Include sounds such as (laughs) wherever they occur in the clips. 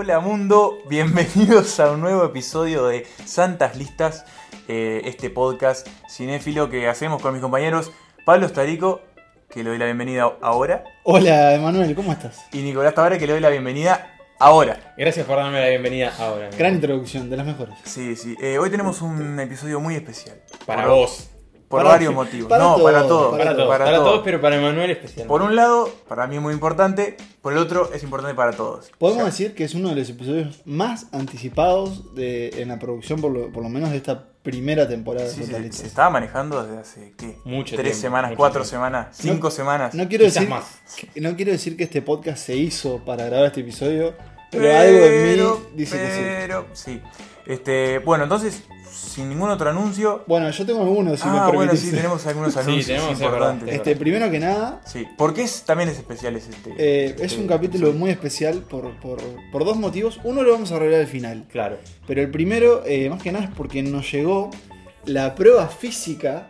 Hola mundo, bienvenidos a un nuevo episodio de Santas Listas, eh, este podcast cinéfilo que hacemos con mis compañeros Pablo Starico, que le doy la bienvenida ahora, Hola, Emanuel, ¿cómo estás? y Nicolás Tavares, que le doy la bienvenida ahora. Gracias por darme la bienvenida ahora. Gran introducción, de las mejores. Sí, sí, eh, hoy tenemos un episodio muy especial. Para Por- vos. Por Para- varios motivos. para no, todos, para todos. Para, todos. Para, todos. todos, pero para Emanuel especial. Por un lado, para mí es muy importante, por el otro es importante para todos. Podemos O sea, decir que es uno de los episodios más anticipados de, en la producción, por lo, por lo menos de esta primera temporada de Sí, se, se estaba manejando desde hace, ¿qué? Mucho Tres tiempo, semanas, mucho cuatro tiempo. semanas, cinco semanas. No quiero, decir, más. no quiero decir que este podcast se hizo para grabar este episodio, pero, algo en Pero- mí dice que sí. Pero, sí. Este, bueno, entonces, sin ningún otro anuncio. Bueno, yo tengo algunos, si ah, me bueno, sí, tenemos algunos (laughs) Sí, anuncios tenemos, es importantes. Este, primero que nada, Sí, porque es, también es especial ese este. eh, es este un capítulo muy especial por, por- por dos motivos. Uno lo vamos a revelar al final. Claro. Pero el primero, eh, más que nada, es porque nos llegó la prueba física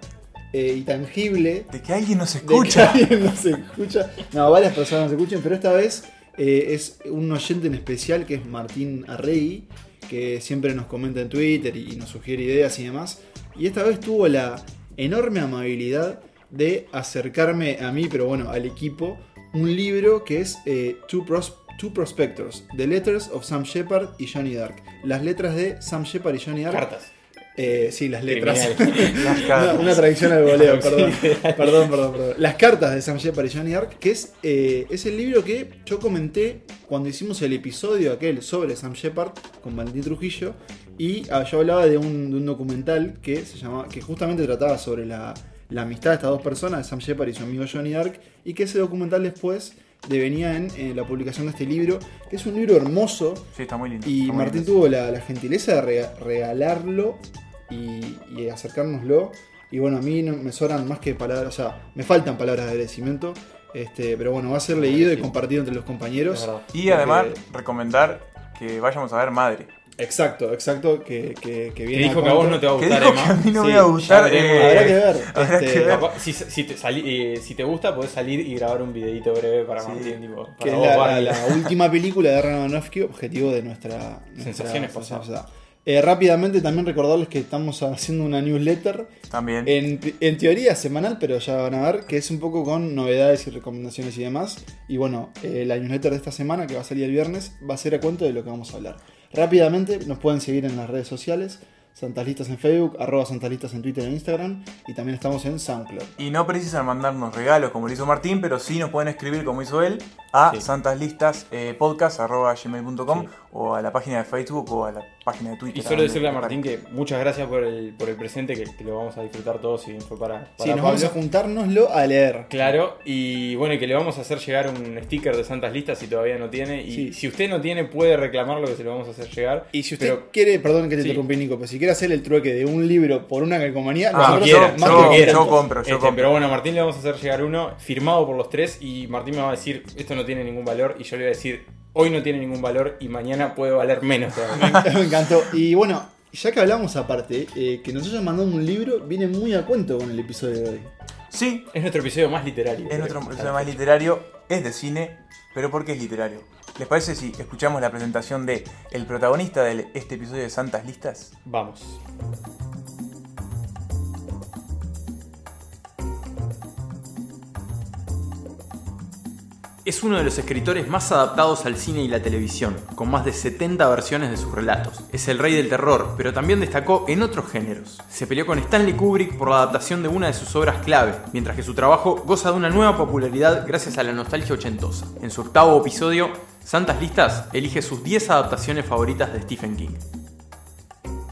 eh, y tangible De que alguien nos de que escucha. (laughs) alguien nos escucha. No, varias personas nos escuchan, pero esta vez eh, es un oyente en especial que es Martín Arrey, que siempre nos comenta en Twitter y nos sugiere ideas y demás. Y esta vez tuvo la enorme amabilidad de acercarme a mí, pero bueno, al equipo, un libro que es eh, Two, Pros- Two Prospectors, The Letters of Sam Shepard y Johnny Dark. Las letras de Sam Shepard y Johnny Dark. Cartas. Eh, sí, las letras. (laughs) Las Una, traducción al voleo, (laughs) perdón. perdón, perdón, perdón. Las cartas de Sam Shepard y Johnny Ark, que es, eh, es el libro que yo comenté cuando hicimos el episodio aquel sobre Sam Shepard con Valentín Trujillo. Y ah, yo hablaba de un, de un documental que se llamaba, que justamente trataba sobre la, la amistad de estas dos personas, Sam Shepard y su amigo Johnny Ark. Y que ese documental después devenía en, eh, la publicación de este libro, que es un libro hermoso, Sí, está muy lindo. y muy Martín lindo. tuvo la, la gentileza de rega- regalarlo y, y acercárnoslo. Y bueno, a mí no me sobran más que palabras, o sea, me faltan palabras de agradecimiento. Este, pero bueno, va a ser leído y compartido entre los Es compañeros. Y además, Porque- recomendar que vayamos a ver Madre. Exacto, exacto, que, que, que Que viene. dijo a que a vos no te va a Que gustar, dijo que a mí no me Sí, iba a gustar, eh, Habrá que ver. habrá este, que ver. Capaz- si, si te sali- eh, si te gusta, podés salir y grabar un videito breve para Sí. Martín. Tipo, para que es vos, la, Barbie. la última película de Darren Aronofsky, objetivo de nuestra, nuestra Sensaciones nuestra- pasadas. Eh, rápidamente también recordarles que estamos haciendo una newsletter También. En, en teoría semanal, pero ya van a ver que es un poco con novedades y recomendaciones y demás. Y bueno, eh, la newsletter de esta semana, que va a salir el viernes, va a ser a cuento de lo que vamos a hablar. Rápidamente nos pueden seguir en las redes sociales, Santalistas en Facebook, arroba Santalistas en Twitter e Instagram, y también estamos en SoundCloud. Y no precisan mandarnos regalos como lo hizo Martín, pero sí nos pueden escribir como hizo él a Sí. santaslistaspodcast.gmail.com Sí. O a la página de Facebook o a la página de Twitter. Y solo decirle a Martín que muchas gracias por el, por el presente, que, que lo vamos a disfrutar todos y fue para, para Sí, nos vamos a juntárnoslo a leer. Claro, y bueno, y que le vamos a hacer llegar un sticker de Santas Listas si todavía no tiene. Y Sí. si usted no tiene, puede reclamarlo que se lo vamos a hacer llegar. Y si usted Pero- quiere, perdón que te Sí. interrumpí, Nico, pero si quiere hacer el trueque de un libro por una calcomanía, Ah, nosotros quiera, más yo- que yo compro, yo Este, compro. pero bueno, a Martín le vamos a hacer llegar uno firmado por los tres y Martín me va a decir, esto no tiene ningún valor y yo le voy a decir, hoy no tiene ningún valor y mañana puede valer menos todavía. (laughs) Me encantó. Y bueno, ya que hablamos aparte, eh, que nos hayan mandado un libro viene muy a cuento con el episodio de hoy. Sí, es nuestro episodio más literario. es creo. nuestro episodio más literario, es de cine, pero ¿por qué es literario? ¿Les parece si escuchamos la presentación de el protagonista de este episodio de Santas Listas? Vamos. Es uno de los escritores más adaptados al cine y la televisión, con más de 70 versiones de sus relatos. Es el rey del terror, pero también destacó en otros géneros. Se peleó con Stanley Kubrick por la adaptación de una de sus obras clave, mientras que su trabajo goza de una nueva popularidad gracias a la nostalgia ochentosa. En su octavo episodio, Santas Listas elige sus 10 adaptaciones favoritas de Stephen King.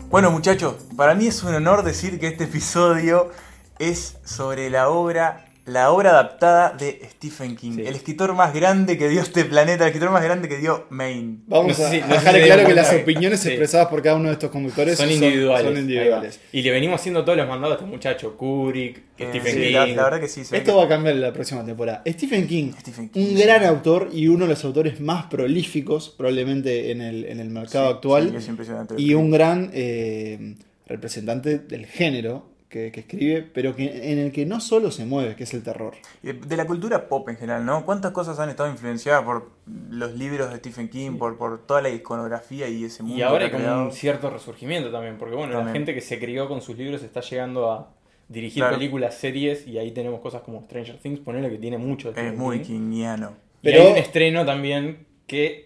Bueno muchachos, para mí es un honor decir que este episodio es sobre la obra, la obra adaptada de Stephen King, Sí. el escritor más grande que dio este planeta, el escritor más grande que dio Maine. Vamos No sé a no sé dejar claro que las opiniones sí. expresadas por cada uno de estos conductores Son individuales. son individuales. Y le venimos haciendo todos los mandados a este muchacho, Kubrick, Eh, Stephen sí, King. la, la verdad que sí. se ve Esto que- va a cambiar en la próxima temporada. Stephen King, Stephen King, un sí. gran autor y uno de los autores más prolíficos probablemente en el, en el mercado Sí, actual. sí, es impresionante. y un gran eh, representante del género que, que escribe, pero que, en el que no solo se mueve, que es el terror. De la cultura pop en general, ¿no? ¿Cuántas cosas han estado influenciadas por los libros de Stephen King, por, por toda la iconografía y ese mundo Y ahora hay ha como un cierto resurgimiento también, porque bueno, la gente que se crió con sus libros está llegando a dirigir Claro. películas, series, y ahí tenemos cosas como Stranger Things, ponerle que tiene mucho de Es muy King. kingiano. Y Pero- hay un estreno también que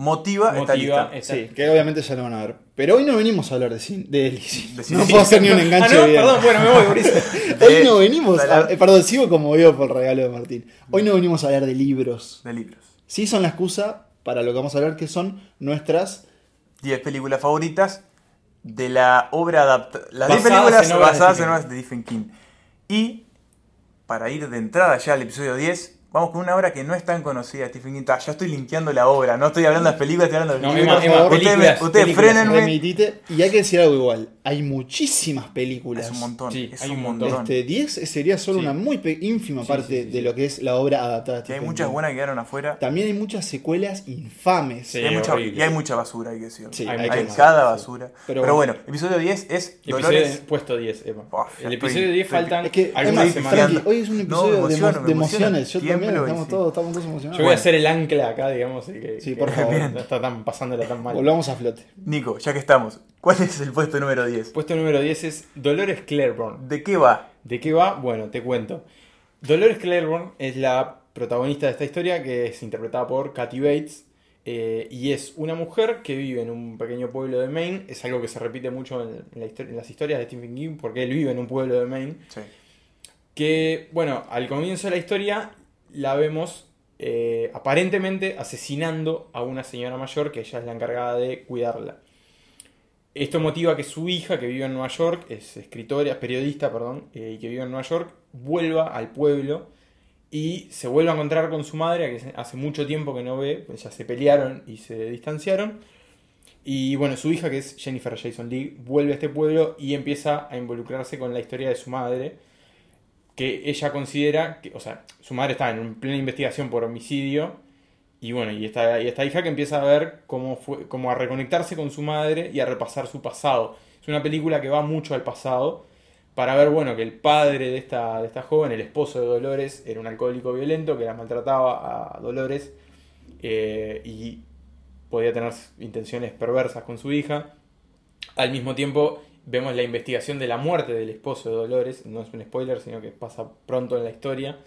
Motiva, esta lista. esta- Sí, que obviamente ya lo van a ver. Pero hoy no venimos a hablar de cine. De, De no puedo hacer ni un enganche (laughs) ah, no, bien. perdón, bueno, me voy, Boris. (laughs) Hoy no venimos a, eh, Perdón, sigo como veo por el regalo de Martín. Hoy no venimos a hablar de libros. de libros. Sí son la excusa para lo que vamos a hablar, que son nuestras 10 películas favoritas de la obra adaptada. Las 10 Basadas películas en basadas en obras de Stephen King. Y para ir de entrada ya al episodio 10, vamos con una obra que no es tan conocida Stephen King. Ya estoy linkeando la obra, no estoy hablando de las películas, estoy hablando de No, libros. Emma, Emma, Por favor. ustedes ustedes remitite. Y hay que decir algo igual. Hay muchísimas películas. Es un montón, Sí, es hay un montón. Este, 10 sería solo Sí. una muy ínfima Sí, parte sí, sí, de lo que es la obra adaptada. Que hay muchas King. buenas que quedaron afuera. También hay muchas secuelas infames. Sí. y, hay mucha, y hay mucha basura, hay que decirlo. Sí, Hay hay más, cada sí. basura. Pero Pero, bueno. bueno, episodio 10 es Episodio Dolores. puesto 10, Emma. Buah, ya el estoy- episodio 10 estoy- faltan Es que, algunas semanas. Frankie, hoy es un No, episodio de, emociones. Yo también, estamos sí. todos, estamos todos emocionados. Yo voy a hacer el ancla acá, digamos, y que, Sí, que por (laughs) favor. no está tan pasándola tan mal. Volvamos a flote. Nico, ya que estamos, ¿cuál es el puesto número 10? Puesto número 10 es Dolores Claiborne. ¿De qué va? ¿De qué va? Bueno, te cuento. Dolores Claiborne es la protagonista de esta historia que es interpretada por Kathy Bates eh, y es una mujer que vive en un pequeño pueblo de Maine. Es algo que se repite mucho en, la en las historias de Stephen King porque él vive en un pueblo de Maine. Sí. Que, bueno, al comienzo de la historia la vemos eh, aparentemente asesinando a una señora mayor que ella es la encargada de cuidarla. Esto motiva que su hija, que vive en Nueva York, es escritora, es periodista, perdón, eh, y que vive en Nueva York, vuelva al pueblo y se vuelva a encontrar con su madre, que hace mucho tiempo que no ve, pues ya se pelearon y se distanciaron. Y bueno, su hija, que es Jennifer Jason Leigh, vuelve a este pueblo y empieza a involucrarse con la historia de su madre, que ella considera que, o sea, su madre está en plena investigación por homicidio y bueno, y esta, y esta hija que empieza a ver cómo fue, como a reconectarse con su madre y a repasar su pasado. Es una película que va mucho al pasado para ver, bueno, que el padre de esta, de esta joven, el esposo de Dolores, era un alcohólico violento que la maltrataba a Dolores eh, y podía tener intenciones perversas con su hija. Al mismo tiempo, vemos la investigación de la muerte del esposo de Dolores, no es un spoiler, sino que pasa pronto en la historia.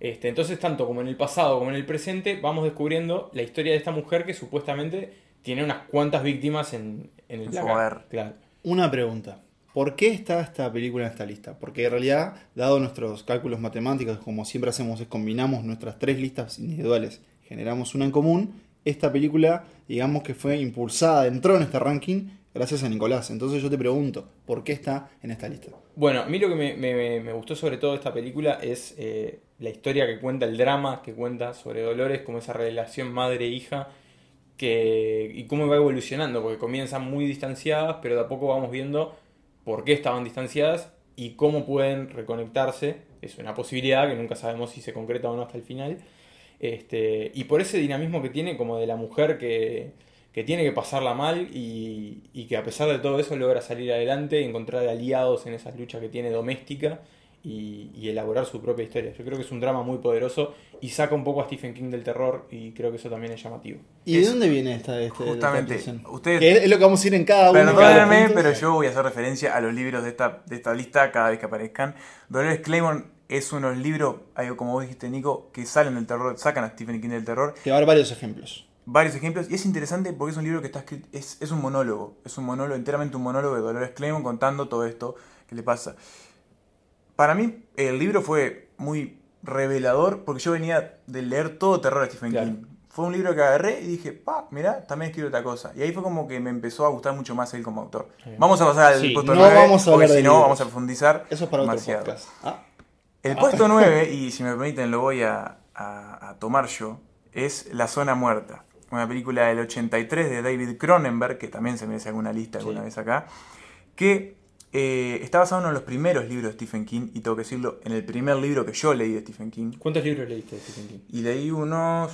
Este, entonces, tanto como en el pasado como en el presente, vamos descubriendo la historia de esta mujer que supuestamente tiene unas cuantas víctimas en, en el placar. Claro. Una pregunta. ¿Por qué está esta película en esta lista? Porque en realidad, dado nuestros cálculos matemáticos, como siempre hacemos, es combinamos nuestras tres listas individuales, generamos una en común. Esta película, digamos que fue impulsada, entró en este ranking gracias a Nicolás. Entonces yo te pregunto, ¿por qué está en esta lista? Bueno, a mí lo que me, gustó sobre todo de esta película es eh, la historia que cuenta, el drama que cuenta sobre Dolores, como esa relación madre-hija que, y cómo va evolucionando, porque comienzan muy distanciadas, pero de a poco vamos viendo por qué estaban distanciadas y cómo pueden reconectarse. Es una posibilidad que nunca sabemos si se concreta o no hasta el final. Este, y por ese dinamismo que tiene como de la mujer que, que tiene que pasarla mal y, y que a pesar de todo eso logra salir adelante, encontrar aliados en esa lucha que tiene doméstica y, y elaborar su propia historia. Yo creo que es un drama muy poderoso y saca un poco a Stephen King del terror y creo que eso también es llamativo. ¿Y Es- de dónde viene esta, este, Justamente, esta ustedes- Que es, es lo que vamos a ir en cada uno. Perdónenme, pero yo voy a hacer referencia a los libros de esta, de esta lista cada vez que aparezcan. Dolores Claiborne es unos libros, algo como vos dijiste, Nico, que salen del terror, sacan a Stephen King del terror. Te va a dar varios ejemplos. Varios ejemplos, y es interesante porque es un libro que está escrito, es, es un monólogo, es un monólogo, enteramente un monólogo de Dolores Claiborne contando todo esto que le pasa. Para mí, el libro fue muy revelador porque yo venía de leer todo terror de Stephen Claro. King. Fue un libro que agarré y dije, pa, mirá, también escribo otra cosa. Y ahí fue como que me empezó a gustar mucho más él como autor. Sí. Vamos a pasar al Sí, puesto no 9, vamos a porque si no vamos a profundizar Eso es para otro demasiado. podcast. Ah, El puesto 9, (laughs) y si me permiten lo voy a, a- a tomar yo, es La Zona Muerta. Una película del 83 de David Cronenberg, que también se me hace alguna lista alguna Sí. vez acá, que eh, está basado en uno de los primeros libros de Stephen King, y tengo que decirlo, en el primer libro que yo leí de Stephen King. ¿Cuántos libros leíste de Stephen King? Y leí unos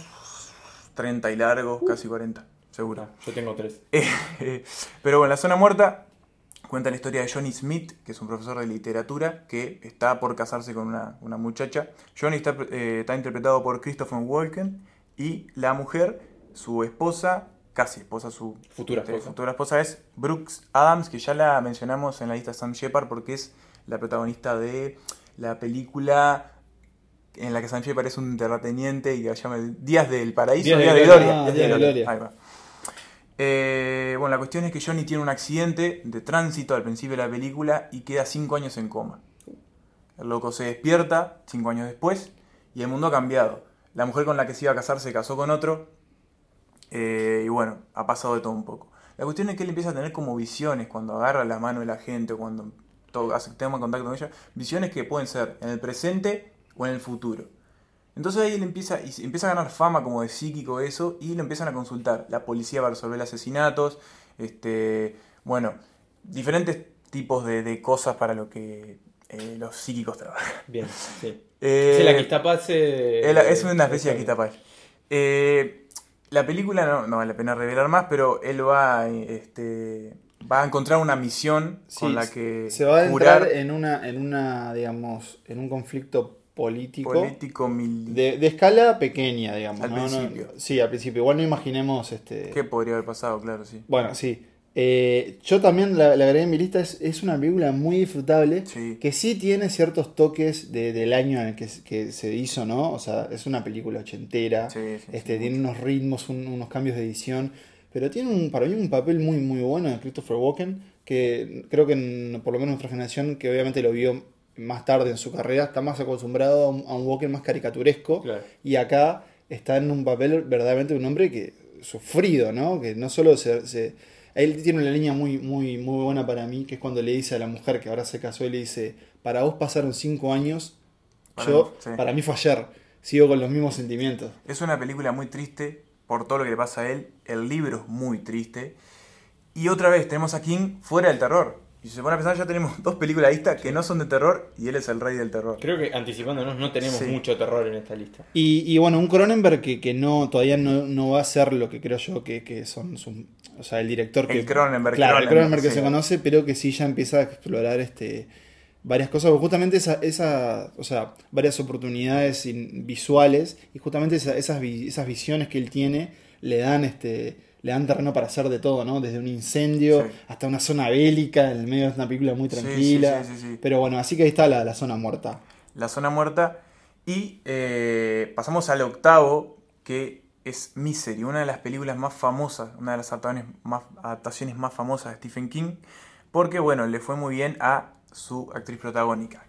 30 y largos, casi 40, seguro. Ah, yo tengo tres. (laughs) Pero bueno, La Zona Muerta Cuenta la historia de Johnny Smith, que es un profesor de literatura que está por casarse con una, una muchacha. Johnny está, eh, está interpretado por Christopher Walken y la mujer, su esposa, casi esposa, su Futura este, esposa. futura esposa es Brooks Adams, que ya la mencionamos en la lista Sam Shepard porque es la protagonista de la película en la que Sam Shepard es un terrateniente y que se llama Días del Paraíso, Días de Días de Gloria. Días Días de Gloria. Ahí va. Eh, bueno, la cuestión es que Johnny tiene un accidente de tránsito al principio de la película y queda 5 años en coma. El loco se despierta 5 años después y el mundo ha cambiado. La mujer con la que se iba a casar se casó con otro eh, y bueno, ha pasado de todo un poco. La cuestión es que él empieza a tener como visiones cuando agarra la mano de la gente o cuando to- hace contacto con ella. Visiones que pueden ser en el presente o en el futuro. Entonces ahí él empieza, y empieza a ganar fama como de psíquico eso y lo empiezan a consultar. La policía va a resolver asesinatos, este, bueno, diferentes tipos de, de cosas para lo que eh, los psíquicos trabajan. Bien, sí. Eh, Sí, la es una especie de Quitapal. Eh, la película no, no vale la pena revelar más, pero él va, este, va a encontrar una misión Sí, con la que Se va a curar entrar en una, en una, digamos, en un conflicto político. político mil... De, de escala pequeña, digamos. Al ¿no? No- principio. sí, al principio. Igual no imaginemos este. ¿Qué podría haber pasado? Claro, sí. Bueno, sí. Eh, yo también la, la agregué en mi lista. Es, es una película muy disfrutable. Sí. Que sí tiene ciertos toques de- del año en el que, que se hizo, ¿no? O sea, es una película ochentera. Sí, sí, este, tiene unos ritmos, un- unos cambios de edición. Pero tiene un, para mí un papel muy, muy bueno de Christopher Walken. Que creo que en- por lo menos nuestra generación, que obviamente lo vio más tarde en su carrera, está más acostumbrado a un, a un Walken más caricaturesco. Claro. Y acá está en un papel verdaderamente de un hombre que sufrido, ¿no? Que no solo se, se- él tiene una línea muy, muy, muy buena para mí, que es cuando le dice a la mujer que ahora se casó y le dice, para vos pasaron cinco años, Para yo, mí, sí. para mí fue ayer, sigo con los mismos sentimientos. Es una película muy triste por todo lo que le pasa a él. El libro es muy triste. Y otra vez tenemos a King fuera del terror. Y si se pone a pensar, ya tenemos (laughs) dos películas listas que no son de terror y él es el rey del terror. Creo que anticipándonos no tenemos Sí. mucho terror en esta lista. Y, y bueno, un Cronenberg que, que no todavía no, no va a ser lo que creo yo que, que son sus- o sea, el director que El Cronenberg, claro, el Cronenberg, que sí. se conoce, pero que sí ya empieza a explorar este varias cosas, porque justamente esa, esa o sea, varias oportunidades visuales y justamente esa- esas, esas visiones que él tiene le dan este le dan terreno para hacer de todo, ¿no? Desde un incendio Sí. hasta una zona bélica en el medio de una película muy tranquila. sí, sí, sí. Pero bueno, así que ahí está la, la zona muerta. La zona muerta. Y eh, pasamos al octavo, que es Misery, una de las películas más famosas, una de las adaptaciones más, adaptaciones más famosas de Stephen King, porque bueno, le fue muy bien a su actriz protagónica,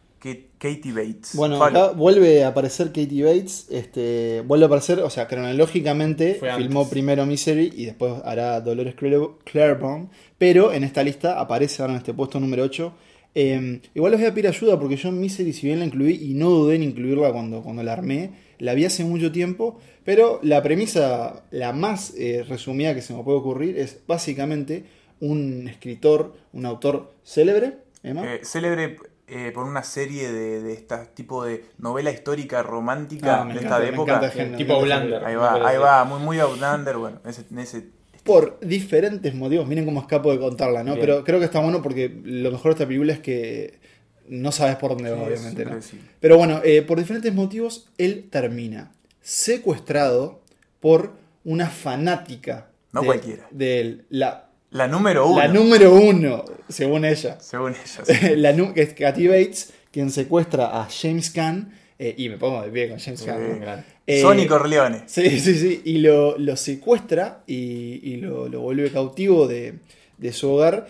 Katie Bates. Bueno, Pablo. acá vuelve a aparecer Katie Bates, este, vuelve a aparecer, o sea, cronológicamente Fue filmó antes. primero Misery y después hará Dolores Claiborne, pero en esta lista aparece ahora en este puesto número 8. Eh, igual les voy a pedir ayuda porque yo en Misery, si bien la incluí y no dudé en incluirla cuando, cuando la armé, la vi hace mucho tiempo, pero la premisa, la más eh, resumida que se me puede ocurrir, es básicamente un escritor, un autor célebre, Emma. Eh, célebre eh, por una serie de, de este tipo de novela histórica romántica Ah, de encanta, esta época. encanta Tipo Outlander. Ahí va, ahí va, muy, muy Outlander, bueno, ese- en ese por diferentes motivos. Miren cómo escapo de contarla, ¿no? Bien. Pero creo que está bueno porque lo mejor de esta película es que no sabes por dónde va, Sí, obviamente, ¿no? Pero bueno, eh, por diferentes motivos, él termina secuestrado por una fanática. No de- cualquiera. De él. La, La número uno. la número uno, según ella. Según ella. (laughs) sí. la nu- es Kathy Bates, quien secuestra a James Caan. eh, y me pongo de pie con James Sí. Caan. Gran. Eh, Sonny Corleone. Sí, sí, sí. Y lo, lo secuestra y, y lo, lo vuelve cautivo de, de su hogar.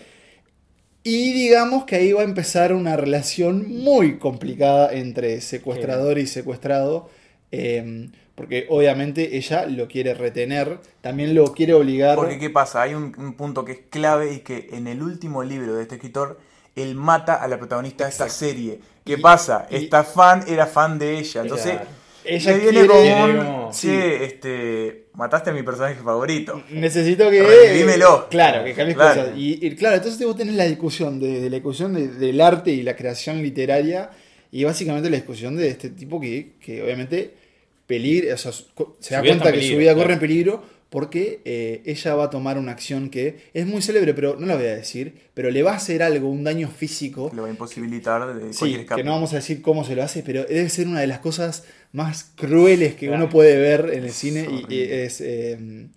Y digamos que ahí va a empezar una relación muy complicada entre secuestrador y secuestrado. eh, porque obviamente ella lo quiere retener, también lo quiere obligar. Porque ¿qué pasa? Hay un, un punto que es clave y que en el último libro de este escritor, él mata a la protagonista de esta serie. ¿Qué Y- pasa? y- Esta fan era fan de ella. Entonces, Claro. ella le viene quiere- como "Che, este, mataste a mi personaje favorito. Necesito que. Revivímelo. Claro, que cambies Claro. cosas. Y, y claro, entonces vos tenés la discusión de, de la discusión de- del arte y la creación literaria. Y básicamente la discusión de este tipo que, que obviamente peligra, o sea, se da cuenta en que su peligro, vida claro. corre en peligro porque eh, ella va a tomar una acción que es muy célebre, pero no la voy a decir, pero le va a hacer algo, un daño físico. Le va a imposibilitar de Sí, cualquier escape. que no vamos a decir cómo se lo hace, pero debe ser una de las cosas más crueles que Claro. uno puede ver en el cine y, es... eh,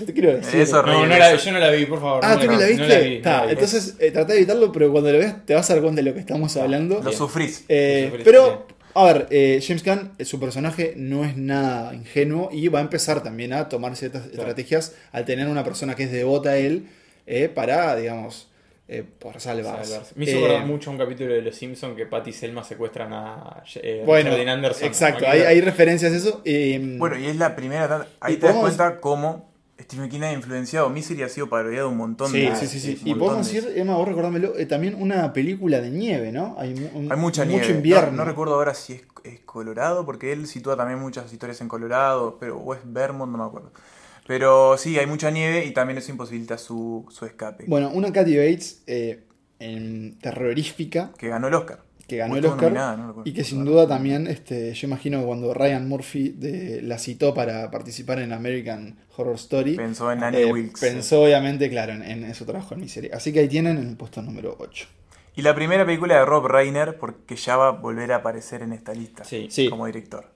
no te quiero decir. Es horrible. No, no la, yo no la vi, por favor. Ah, no ¿tú no la viste? No la vi, Está, no la vi. entonces eh, trata de evitarlo, pero cuando lo veas te vas a dar cuenta de lo que estamos hablando. Lo sufrís. Eh, Lo sufrís, pero, a ver, eh, James Gunn, eh, su personaje no es nada ingenuo y va a empezar también a tomar ciertas estrategias al tener una persona que es devota a él eh, para, digamos, eh, por salvarse. Salvarse. Me hizo Eh, acordar mucho un capítulo de Los Simpsons que Patty y Selma secuestran a eh, Bueno, Anderson. exacto, ¿no? hay, hay referencias a eso. eh, Bueno, y es la primera. Ahí te das cuenta cómo Stephen King ha influenciado. Misery ha sido parodiado un montón Sí, de sí, sí, sí. un Y podemos de- decir, Emma, vos recordámelo, eh, también una película de nieve, ¿no? Hay, Hay mucha mucho nieve. invierno. No, no recuerdo ahora si es, es Colorado, porque él sitúa también muchas historias en Colorado, pero o es Vermont, no me acuerdo. Pero sí, hay mucha nieve y también eso imposibilita su, su escape. Bueno, una Kathy Bates eh, en terrorífica Que ganó el Oscar. Que ganó el Oscar no y que sin duda también, este, yo imagino que cuando Ryan Murphy de- la citó para participar en American Horror Story, Pensó en Annie eh, Wilkes. pensó obviamente, claro, en, en su trabajo en Misery. Así que ahí tienen en el puesto número 8. Y la primera película de Rob Reiner, porque ya va a volver a aparecer en esta lista Sí. Sí. como director.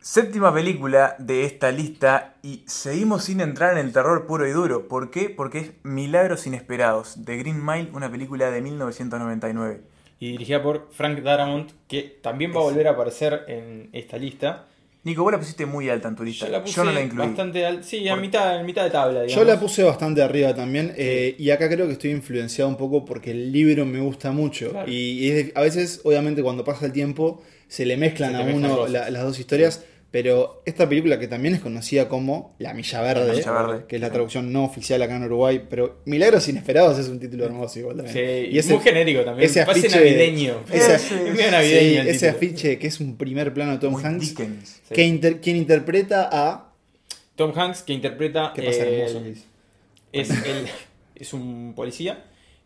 Séptima película de esta lista y seguimos sin entrar en el terror puro y duro. ¿Por qué? Porque es Milagros Inesperados, de Green Mile, una película de 1999. Y dirigida por Frank Darabont, que también va a volver a aparecer en esta lista. Nico, vos la pusiste muy alta en tu lista. Yo la puse Yo no la incluí. bastante al- Sí, a Por- mitad, en mitad de tabla, digamos. Yo la puse bastante arriba también eh, y acá creo que estoy influenciado un poco porque el libro me gusta mucho Claro. y es- a veces obviamente cuando pasa el tiempo se le mezclan Se a uno la- las dos historias, pero esta película que también es conocida como La Milla Verde, La Milla Verde. que es la traducción no oficial acá en Uruguay, pero Milagros Inesperados es un título hermoso igual también. Sí, y ese, muy genérico también. ese Parece afiche- navideño. (laughs) ese- es medio sí, navideño. el ese afiche que es un primer plano de Tom Muy Hanks, Dickens. Sí. que inter- quien interpreta a... Tom Hanks, que interpreta. ¿Qué pasa eh, hermoso? Luis? es, el- es un policía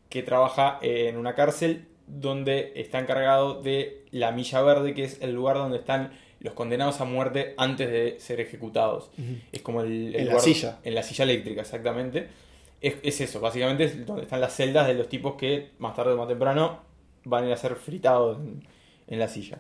que trabaja en una cárcel donde está encargado de la Milla Verde, que es el lugar donde están los condenados a muerte antes de ser ejecutados. Es como el, el En la silla. En la silla eléctrica, exactamente. Es, es eso, básicamente es donde están las celdas de los tipos que más tarde o más temprano van a ir a ser fritados en, en la silla.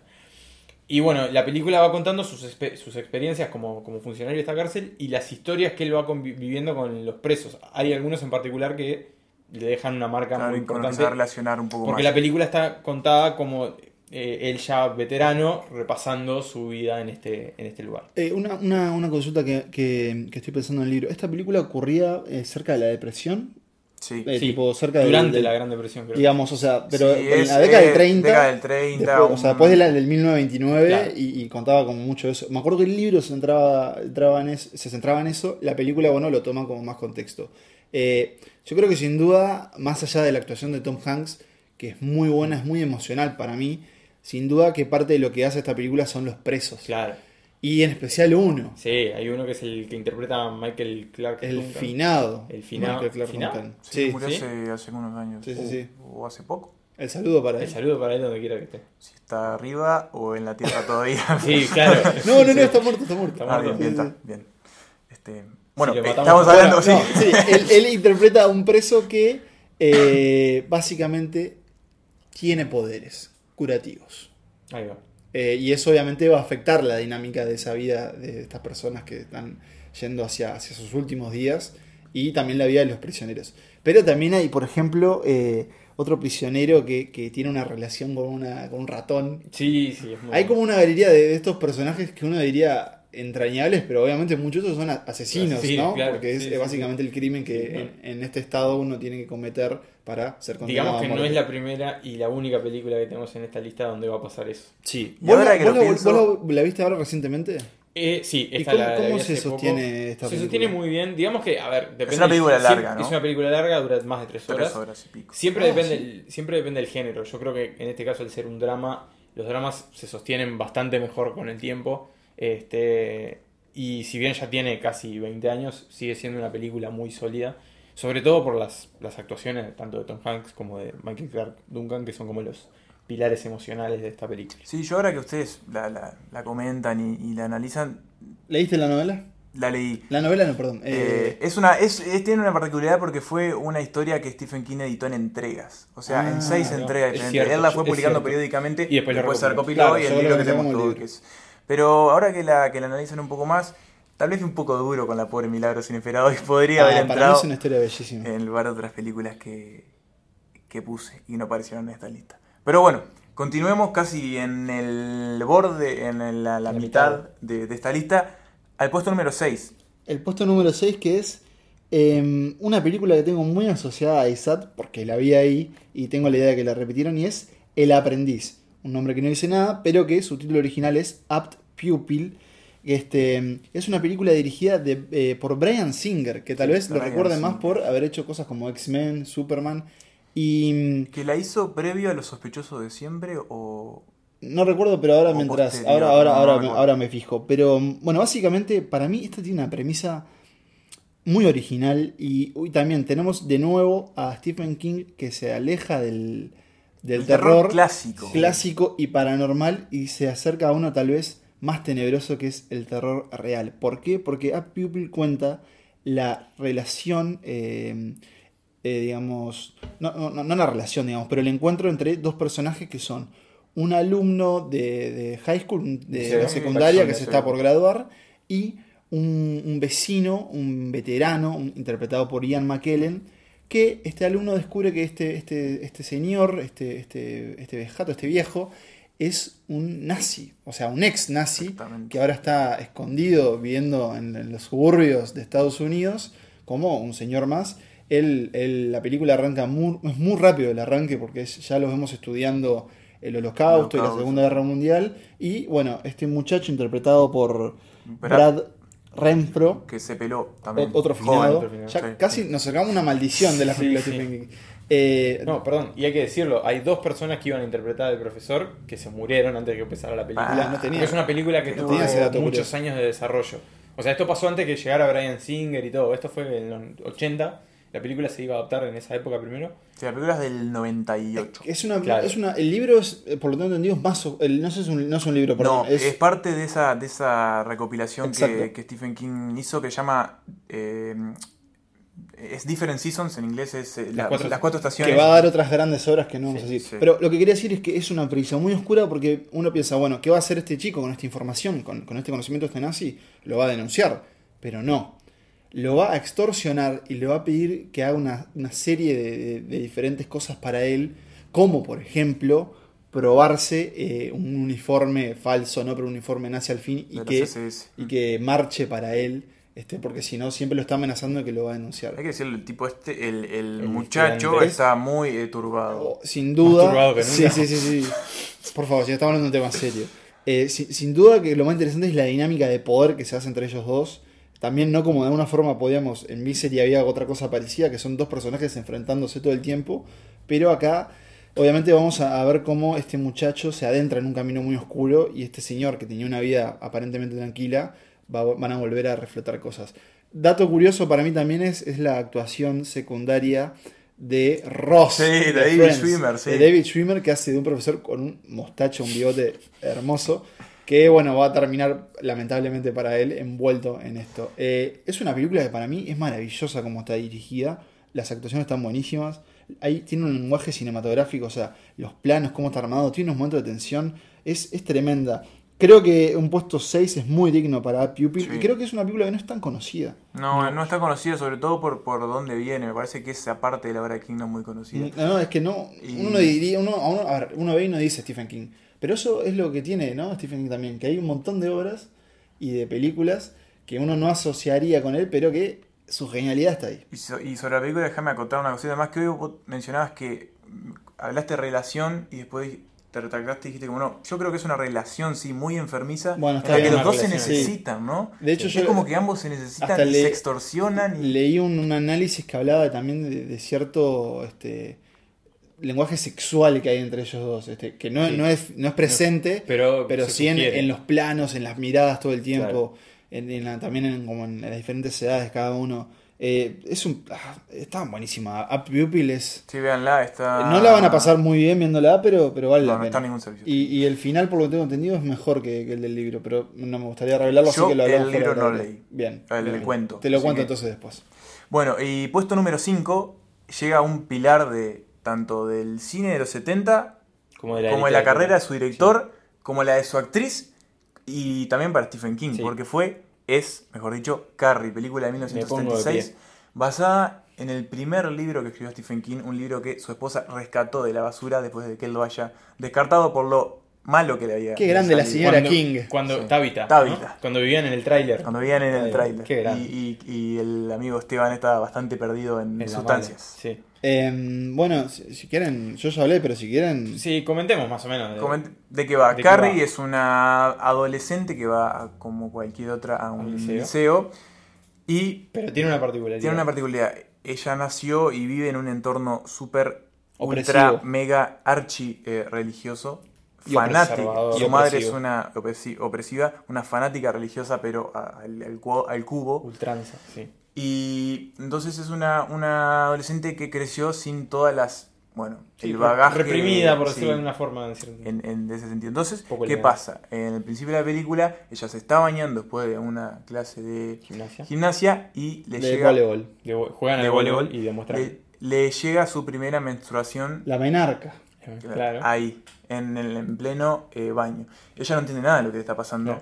Y bueno, la película va contando sus, sus experiencias como, como funcionario de esta cárcel y las historias que él va viviendo con los presos. Hay algunos en particular que le dejan una marca Claro, muy importante. a relacionar un poco Porque más. la película está contada como eh, él ya veterano repasando su vida en este, en este lugar. Eh, una, una, una consulta que, que- que estoy pensando en el libro. ¿Esta película ocurría eh, cerca de la depresión? Sí. Eh, Sí, tipo cerca Durante la Gran Depresión, creo. Digamos, o sea, pero Sí, en es, la década eh, del 30. década del 30, después- o sea, después de la del 1929 Claro. y, y contaba como mucho de eso. Me acuerdo que el libro se centraba, entraba en es- se centraba en eso, la película, bueno, lo toma como más contexto. Eh, yo creo que sin duda, más allá de la actuación de Tom Hanks, que es muy buena, es muy emocional para mí, sin duda que parte de lo que hace esta película son los presos. Claro. Y en especial uno, Sí, hay uno que es el que interpreta a Michael Clark. el Duncan. finado. El finado- Michael Clark ¿finado? Duncan. Sí, Sí, murió ¿sí? Hace, hace unos años. Sí, sí, sí. O hace poco. el saludo para El él. saludo para él donde quiera que esté. Si está arriba o en la tierra todavía. (laughs) Sí, claro. (laughs) No, no, no, está muerto, está muerto. Está Ah, bien, muerto. bien, está, bien. Este, bueno, Si eh, estamos hablando, Bueno, sí. no, sí, él, él interpreta a un preso que eh, básicamente tiene poderes curativos. Ahí va. Eh, y eso obviamente va a afectar la dinámica de esa vida de estas personas que están yendo hacia, hacia sus últimos días y también la vida de los prisioneros. Pero también hay, por ejemplo, eh, otro prisionero que, que tiene una relación con, una, con un ratón. Sí, sí, es muy Hay como una galería de, de estos personajes que uno diría entrañables, pero obviamente muchos son asesinos, ¿no? claro, Porque es sí, sí, básicamente el crimen que Sí, en, en este estado uno tiene que cometer para ser condenado Digamos a que no es la primera y la única película que tenemos en esta lista donde va a pasar eso. Sí. ¿Vos, la, que vos lo la- pienso- vos la- la viste ahora recientemente? Eh, sí, ¿Y esta cómo, la, la cómo vi se sostiene poco. esta Se película? sostiene muy bien. Digamos que, a ver, depende. una película siempre- larga, ¿no? Es una película larga, dura más de tres horas. Tres horas y pico. Siempre, Ah, depende, sí. el- siempre depende del género. Yo creo que en este caso, al ser un drama, los dramas se sostienen bastante mejor con el tiempo. Este, y si bien ya tiene casi 20 años, sigue siendo una película muy sólida. Sobre todo por las, las actuaciones tanto de Tom Hanks como de Michael Clark Duncan, que son como los pilares emocionales de esta película. Sí, yo ahora que ustedes la, la, la comentan y, y la analizan, ¿Leíste la novela? La leí. La novela no, perdón. Eh, Eh, es una, es, es- tiene una particularidad porque fue una historia que Stephen King editó en entregas. O sea, Ah, en seis no, entregas es diferentes. cierto, Él la fue publicando periódicamente Y después la se recopiló. Claro, y el libro que tenemos todo. Que es, pero ahora que la, que la analizan un poco más, tal vez un poco duro con la pobre Milagros Inesperados y podría ah, haber para mí entrado es una historia bellísima. en lugar de otras películas que, que puse y no aparecieron en esta lista. Pero bueno, continuemos casi en el borde, en la, la La mitad, mitad. De, de esta lista, al puesto número 6. El puesto número 6 que es eh, una película que tengo muy asociada a ISAT porque la vi ahí y tengo la idea de que la repitieron y es El Aprendiz. Un nombre que no dice nada, pero que su título original es Apt Pupil. Este, es una película dirigida de, eh, por Brian Singer, que tal Sí, vez lo recuerden más por haber hecho cosas como X-Men, Superman y... ¿Que la hizo previo a Los Sospechosos de Siempre o...? No recuerdo, pero ahora mientras. Ahora, ahora, ahora, me, ahora me fijo. Pero bueno, básicamente para mí esta tiene una premisa muy original. Y uy, también tenemos de nuevo a Stephen King que se aleja del, del El terror, clásico. clásico y paranormal y se acerca a uno tal vez más tenebroso que es el terror real. ¿Por qué? Porque A Pupil cuenta la relación, eh, eh, digamos, no, no, no la relación, digamos, pero el encuentro entre dos personajes que son un alumno de, de high school, de Sí, la secundaria que se está por graduar, y un, un vecino, un veterano, un- interpretado por Ian McKellen, que este alumno descubre que este, este, este señor, este, este, este vejato, este viejo, es un nazi, o sea, un ex nazi, que ahora está escondido viviendo en, en los suburbios de Estados Unidos, como un señor más. Él, él- la película arranca muy, es muy rápido el arranque porque es- ya lo vemos estudiando el holocausto, y la. Segunda Guerra Mundial. Y bueno, este muchacho interpretado por Brad- Brad Renfro, Que se peló también. otro Joven. finado. otro finado, Ya sí. casi nos sacamos una maldición de la Sí, película de sí. Stephen King. Eh, No, perdón, y hay que decirlo, hay dos personas que iban a interpretar al profesor que se murieron antes de que empezara la película. Ah, no tenía. Es una película que No tuvo muchos curioso. años de desarrollo. O sea, esto pasó antes que llegara Brian Singer y todo. Esto fue en los 80. La película se iba a adaptar en esa época primero. Sí, la película es del 98. Es una, Claro. es una, el libro es, eh, por lo tanto entendido, es más, el- no, sé, es un, no es un libro, perdón, No, es, es, parte de esa, de esa recopilación que, Stephen King hizo que se llama. eh, es Different Seasons, en inglés es eh, la- las, cuatro- estaciones. que va a dar otras grandes obras que no vamos Sí, a decir. sí. Pero lo que quería decir es que es una prisa muy oscura porque uno piensa, bueno, ¿qué va a hacer este chico con esta información, con, con este conocimiento de este nazi? Lo va a denunciar, pero no. Lo va a extorsionar y le va a pedir que haga una, una serie de, de- de diferentes cosas para él, como por ejemplo probarse eh, un uniforme falso, no, pero un uniforme nazi al fin y que, y que marche para él, este, porque si no siempre lo está amenazando de que lo va a denunciar. Hay que decirlo, el tipo este, el, el El muchacho está muy eh, turbado. Oh, Sin duda. turbado que sí, nunca. sí, sí, sí. Por favor, si estamos hablando de un tema serio. Eh, sin, sin duda que lo más interesante es la dinámica de poder que se hace entre ellos dos. También no como de alguna forma podíamos, en Misery había otra cosa parecida, que son dos personajes enfrentándose todo el tiempo. Pero acá, obviamente vamos a, ver cómo este muchacho se adentra en un camino muy oscuro y este señor que tenía una vida aparentemente tranquila, va- van a volver a reflotar cosas. Dato curioso para mí también es, es la actuación secundaria de Ross. Sí, de David Friends, Schwimmer, sí. De David Schwimmer que hace de un profesor con un mostacho, un bigote hermoso. Que bueno, va a terminar lamentablemente para él envuelto en esto. Eh, es una película que para mí es maravillosa como está dirigida. Las actuaciones están buenísimas. Ahí tiene un lenguaje cinematográfico, o sea, los planos, cómo está armado, tiene unos momentos de tensión. Es, es tremenda. Creo que un puesto 6 es muy digno para Pupil. Sí. Y creo que es una película que no es tan conocida. No, no está conocida sobre todo por, por dónde viene. Me parece que esa parte de la obra de King no es muy conocida. No, no, es que no. Y- Uno diría, uno, a uno, a ver, uno ve y no dice Stephen King. Pero eso es lo que tiene, ¿no? Stephen King también, que hay un montón de obras y de películas que uno no asociaría con él, pero que su genialidad está ahí. Y, so- y sobre la película, déjame acotar una cosita más que hoy vos mencionabas que hablaste de relación y después te retractaste y dijiste como no, yo creo que es una relación, sí, muy enfermiza, Bueno, en la que los dos se necesitan, ¿no? De hecho, es yo como que ambos se necesitan y le- se extorsionan y... leí un, un análisis que hablaba también de, de cierto este, lenguaje sexual que hay entre ellos dos, este, que no, Sí. no, es, no es presente, Pero, pero sí en, en los planos, en las miradas todo el tiempo, Claro. en, en la- también en, como en las diferentes edades cada uno. Eh, es un. ah, está buenísima. Up Pupil es. Sí, véanla, está. No la van a pasar muy bien viéndola, pero, pero vale No, la no está en pena. ningún servicio. Y, y el final, por lo que tengo entendido, es mejor que, que el del libro, pero no me gustaría revelarlo, Yo así que lo hablamos el libro no leí. Bien. El bien. cuento, Te lo así cuento que- entonces después. Bueno, y puesto número 5, llega un pilar de tanto del cine de los 70 Como de la, como de la literatura. carrera de su director, como la de su actriz y también para Stephen King, Sí. porque fue, es, mejor dicho, Carrie, película de pongo de 1936, pie. basada en el primer libro que escribió Stephen King, un libro que su esposa rescató de la basura después de que él lo haya descartado por lo malo que le había Qué grande la señora Cuando- King. Cuando, Sí. Tabitha. ¿no? Cuando vivían en el tráiler. Cuando veían en el tráiler. Qué grande. Y, y- y el amigo Esteban estaba bastante perdido en, sustancias. Sí. Em, bueno, si, si quieren, yo ya hablé, pero si quieren. Sí, comentemos más o menos. de- Coment- ¿De qué va? ¿De qué Carrie va? es una adolescente que va, como cualquier otra, a un liceo. liceo. Y Pero tiene una particularidad. tiene una particularidad. Ella nació y vive en un entorno súper, ultra, mega, archi eh, religioso. Y Fanática. Su madre opresivo. es una opresi- opresiva, una fanática religiosa, pero al, al al cubo. Ultranza, sí. Y entonces es una, una adolescente que creció sin todas las. Bueno, Sí, el bagaje. Reprimida, por sí, decirlo de alguna forma. en cierto- en, en ese sentido. Entonces, ¿qué legal. pasa? En el principio de la película, ella se está bañando después de una clase de Gimnasia. gimnasia y le de llega. voleibol. De juegan de voleibol voleibol, y demuestran. Le, le llega su primera menstruación La menarca. Claro. ahí, en, el, en pleno eh, baño. Ella no entiende nada de lo que le está pasando. No.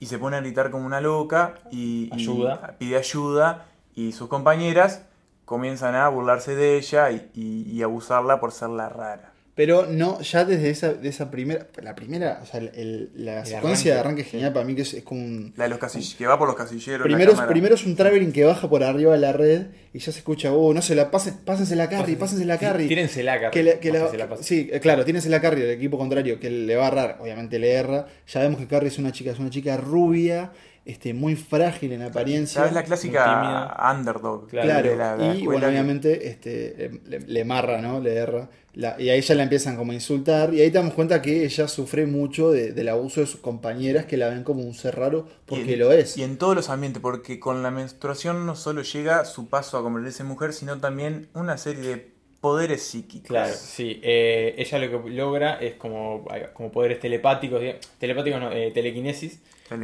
Y se pone a gritar como una loca y, y Ayuda. pide ayuda. Y sus compañeras comienzan a burlarse de ella y, y- y abusarla por ser la rara. Pero no, ya desde esa, de esa primera. La primera, o sea, el- el- la secuencia de arranque es genial para mí, que es, es como un. La de los casilleros, que va por los casilleros. Primero es, primero es un traveling que baja por arriba de la red y ya se escucha, oh, no se la pasen, pásense la carry, pásense la carry. Tírense la carry. Que la- que la- sí, eh, claro, tienes la carry del equipo contrario que le va a errar, obviamente le erra. Ya vemos que Carrie es una chica, es una chica rubia, este, muy frágil en apariencia. ¿Sabes la clásica underdog? Claro. Claro, de la- de la y bueno, obviamente este, le, le marra, ¿no? Le erra. La- y ahí ya la empiezan como a insultar. Y ahí te damos cuenta que ella sufre mucho de- del abuso de sus compañeras que la ven como un ser raro porque en- lo es. Y en todos los ambientes, porque con la menstruación no solo llega su paso a convertirse en mujer, sino también una serie de poderes psíquicos. Claro, sí. Eh, ella lo que logra es como, como poderes telepáticos, telepáticos no, eh, telequinesis,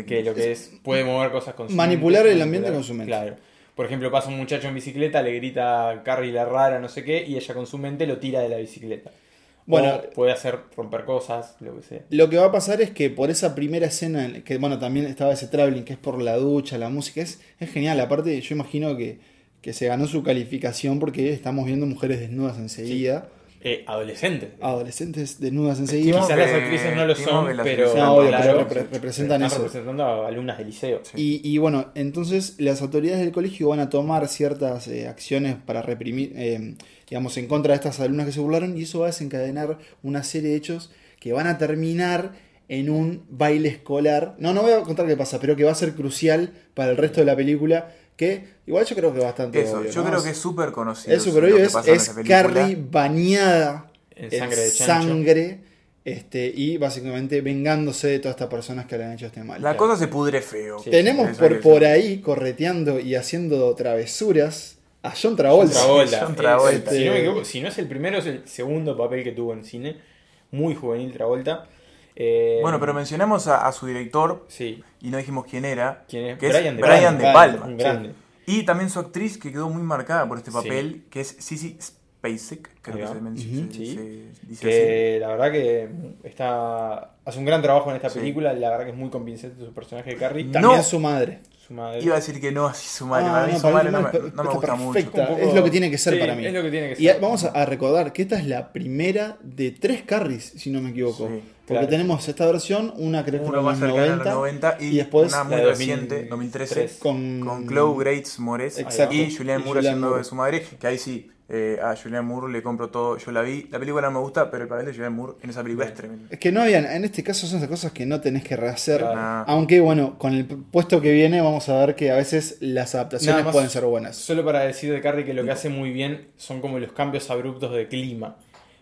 que lo que es puede mover cosas con su Manipular mente, el ambiente manipular- con su mente. Claro. Por ejemplo, pasa un muchacho en bicicleta, le grita Carrie la rara, no sé qué, y ella con su mente lo tira de la bicicleta. Bueno, O puede hacer romper cosas, lo que sea. Lo que va a pasar es que por esa primera escena, en- que bueno, también estaba ese traveling, que es por la ducha, la música, es, es genial. Aparte, yo imagino que, que se ganó su calificación porque estamos viendo mujeres desnudas enseguida, Eh, adolescente. adolescentes desnudas enseguida. Quizás las actrices no lo son, pero, No, obvio, claro, pero repre- representan están eso. representando a alumnas de liceo. Y, y bueno, entonces las autoridades del colegio van a tomar ciertas eh, acciones para reprimir, eh, digamos, en contra de estas alumnas que se burlaron y eso va a desencadenar una serie de hechos que van a terminar en un baile escolar. No, no voy a contar qué pasa, pero que va a ser crucial para el resto de la película. Que igual yo creo que es bastante Eso, obvio, yo ¿no? creo que es súper conocido. es súper obvio. Carrie bañada En en sangre de chancho. sangre, este, y básicamente vengándose de todas estas personas que le han hecho este mal. La cosa se pudre feo. Sí. Tenemos por, por ahí correteando y haciendo travesuras a John Travolta. Travolta. John Travolta. Es- si, no me Este- equivoco, si no es el primero, es el segundo papel que tuvo en cine. Muy juvenil Travolta. Eh, Bueno, pero mencionamos a, a su director Sí. y no dijimos quién era. ¿Quién es? Que Brian de Brian Palma. de Palma. Un grande. Y también su actriz que quedó muy marcada por este Sí. papel, que es Sissy Spacek, creo que se, men- Ujú. se- Sí. se dice Que la verdad que está hace un gran trabajo en esta película. La verdad que es muy convincente su personaje de Carrie. No. También su madre. Su madre. así. Iba a decir que no, así (laughs) su madre. Ah, para mí no, su madre no, no, me, no gusta mucho. perfecta. Poco- Es lo que tiene que ser Sí, para mí. Es lo que tiene que ser. Y a- vamos a, recordar que esta es la primera de tres carries, si no me equivoco. Sí, Porque claro. tenemos esta versión, una creo que Uno en más los cercano a 90, los 90 y, y después una muy de reciente, 2013, 2003. con, con Chloe Grace Moretz Exacto. y Julianne Y Moore haciendo de su madre, que ahí sí, eh, a Julianne Moore le compro todo, yo la vi, la película no me gusta, pero el papel de Julianne Moore en esa película es tremendo. Es que no habían, en este caso son esas cosas que no tenés que rehacer. Claro. Ah, Aunque bueno, con el puesto que viene vamos a ver que a veces las adaptaciones pueden ser buenas. Solo para decir de Carrie que lo que hace muy bien son como los cambios abruptos de clima.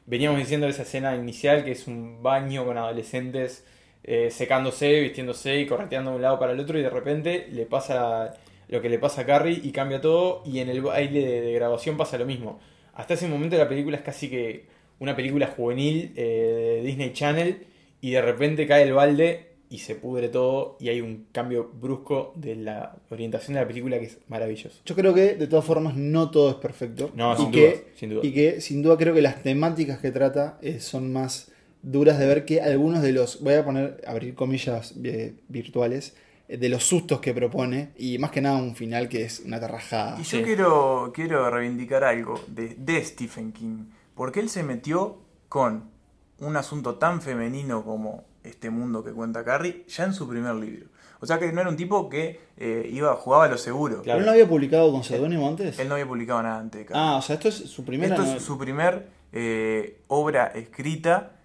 Veníamos diciendo esa escena inicial que es un baño con adolescentes eh, secándose, vistiéndose y correteando de un lado para el otro y de repente le pasa lo que le pasa a Carrie y cambia todo. Y en el baile de, de grabación pasa lo mismo. Hasta ese momento la película es casi que una película juvenil eh, de Disney Channel. Y de repente cae el balde y se pudre todo. Y hay un cambio brusco de la orientación de la película que es maravilloso. Yo creo que de todas formas no todo es perfecto. No, y sin que, duda, sin duda. Y que sin duda creo que las temáticas que trata eh, son más duras de ver que algunos de los, voy a poner, abrir comillas eh, virtuales, de los sustos que propone y más que nada un final que es una tarrajada. Y yo Sí. quiero, quiero reivindicar algo de, de Stephen King. Porque él se metió con un asunto tan femenino como este mundo que cuenta Carrie ya en su primer libro. O sea que no era un tipo que eh, iba, jugaba a lo seguro. Claro. ¿Pero él no había publicado con seudónimo antes? Él no había publicado nada antes de Carrie. Ah, o sea, esto es su primera Esto es su primer eh, obra escrita.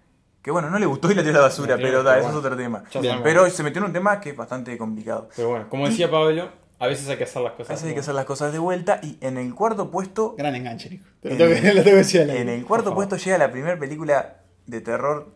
Que bueno, no le gustó y la tiró a la basura, La tiró, pero da, pero eso es otro tema. Bien. Pero se metió en un tema que es bastante complicado. Pero bueno, como decía Pablo, a veces hay que hacer las A cosas. veces hay que hacer las cosas de vuelta. Y en el cuarto puesto Gran enganche, Nico. Te lo En tengo que, el- (laughs) lo tengo que decir. En el cuarto puesto llega la primera película de terror Puro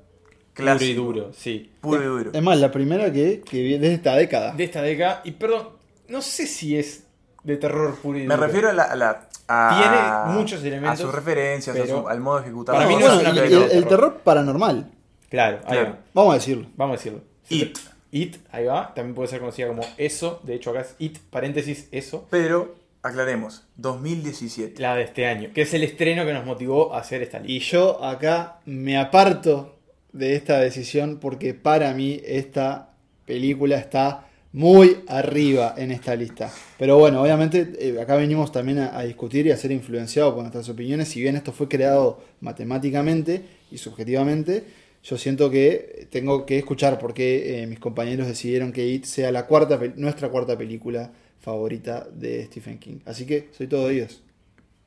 clásico. y duro, sí. Puro y duro. Es más, la primera que, que viene de esta década. De esta década. Y perdón, no sé si es de terror puro y Me duro. refiero a la. a la- a- Tiene muchos elementos, A sus referencias, a pero su- al modo de ejecutar. para mí no es y- y película el, de el terror. paranormal. Claro, ahí Claro. va. Vamos a decirlo. Vamos a decirlo. It. It, ahí va. También puede ser conocida como eso. De hecho, acá es It, paréntesis, eso. Pero, aclaremos, 2017. La de este año. Que es el estreno que nos motivó a hacer esta Y lista. yo acá me aparto de esta decisión porque para mí esta película está muy arriba en esta lista. Pero bueno, obviamente eh, acá venimos también a, a discutir y a ser influenciados por nuestras opiniones. Si bien esto fue creado matemáticamente y subjetivamente, yo siento que tengo que escuchar por qué eh, mis compañeros decidieron que It sea la cuarta, nuestra cuarta película favorita de Stephen King. Así que soy todo oídos.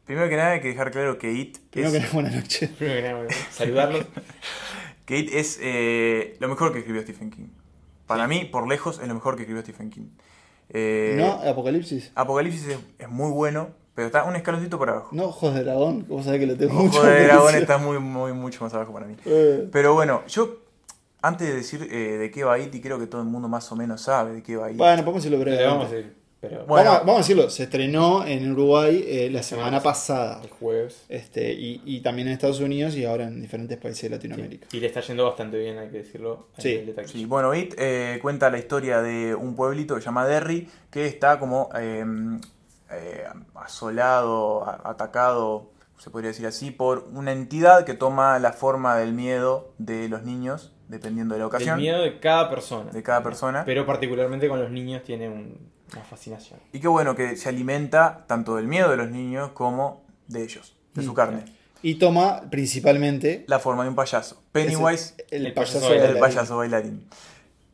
Primero que nada, hay que dejar claro que It Primero que es, nada, buenas noches. Primero que nada, bueno, saludarlos. (laughs) que It es eh, lo mejor que escribió Stephen King. Para mí, por lejos, es lo mejor que escribió Stephen King. Eh, ¿No? Apocalipsis. Apocalipsis es, es muy bueno, pero está un escaloncito por abajo. No, Ojos de Dragón, vos sabés que lo tengo mucho Ojo de dragón está (laughs) muy, muy, mucho más abajo para mí. Eh, Pero bueno, yo antes de decir eh, de qué va It, y creo que todo el mundo más o menos sabe de qué va It. Bueno, podemos decirlo Le brevemente. Pero Bueno. vamos, a, vamos a decirlo, se estrenó en Uruguay eh, la semana pasada. el jueves. Este, y, y también en Estados Unidos y ahora en diferentes países de Latinoamérica. Y le está yendo bastante bien, hay que decirlo. Sí, de. Sí, bueno, It eh, cuenta la historia de un pueblito que se llama Derry, que está como eh, eh, asolado, atacado, se podría decir así, por una entidad que toma la forma del miedo de los niños, dependiendo de la El ocasión, miedo de cada persona. de cada persona. Pero particularmente con los niños tiene un- una fascinación. Y qué bueno que se alimenta tanto del miedo de los niños como de ellos, de su carne. Y toma principalmente La forma de un payaso. Pennywise, el, El payaso, payaso bailarín. el payaso bailarín.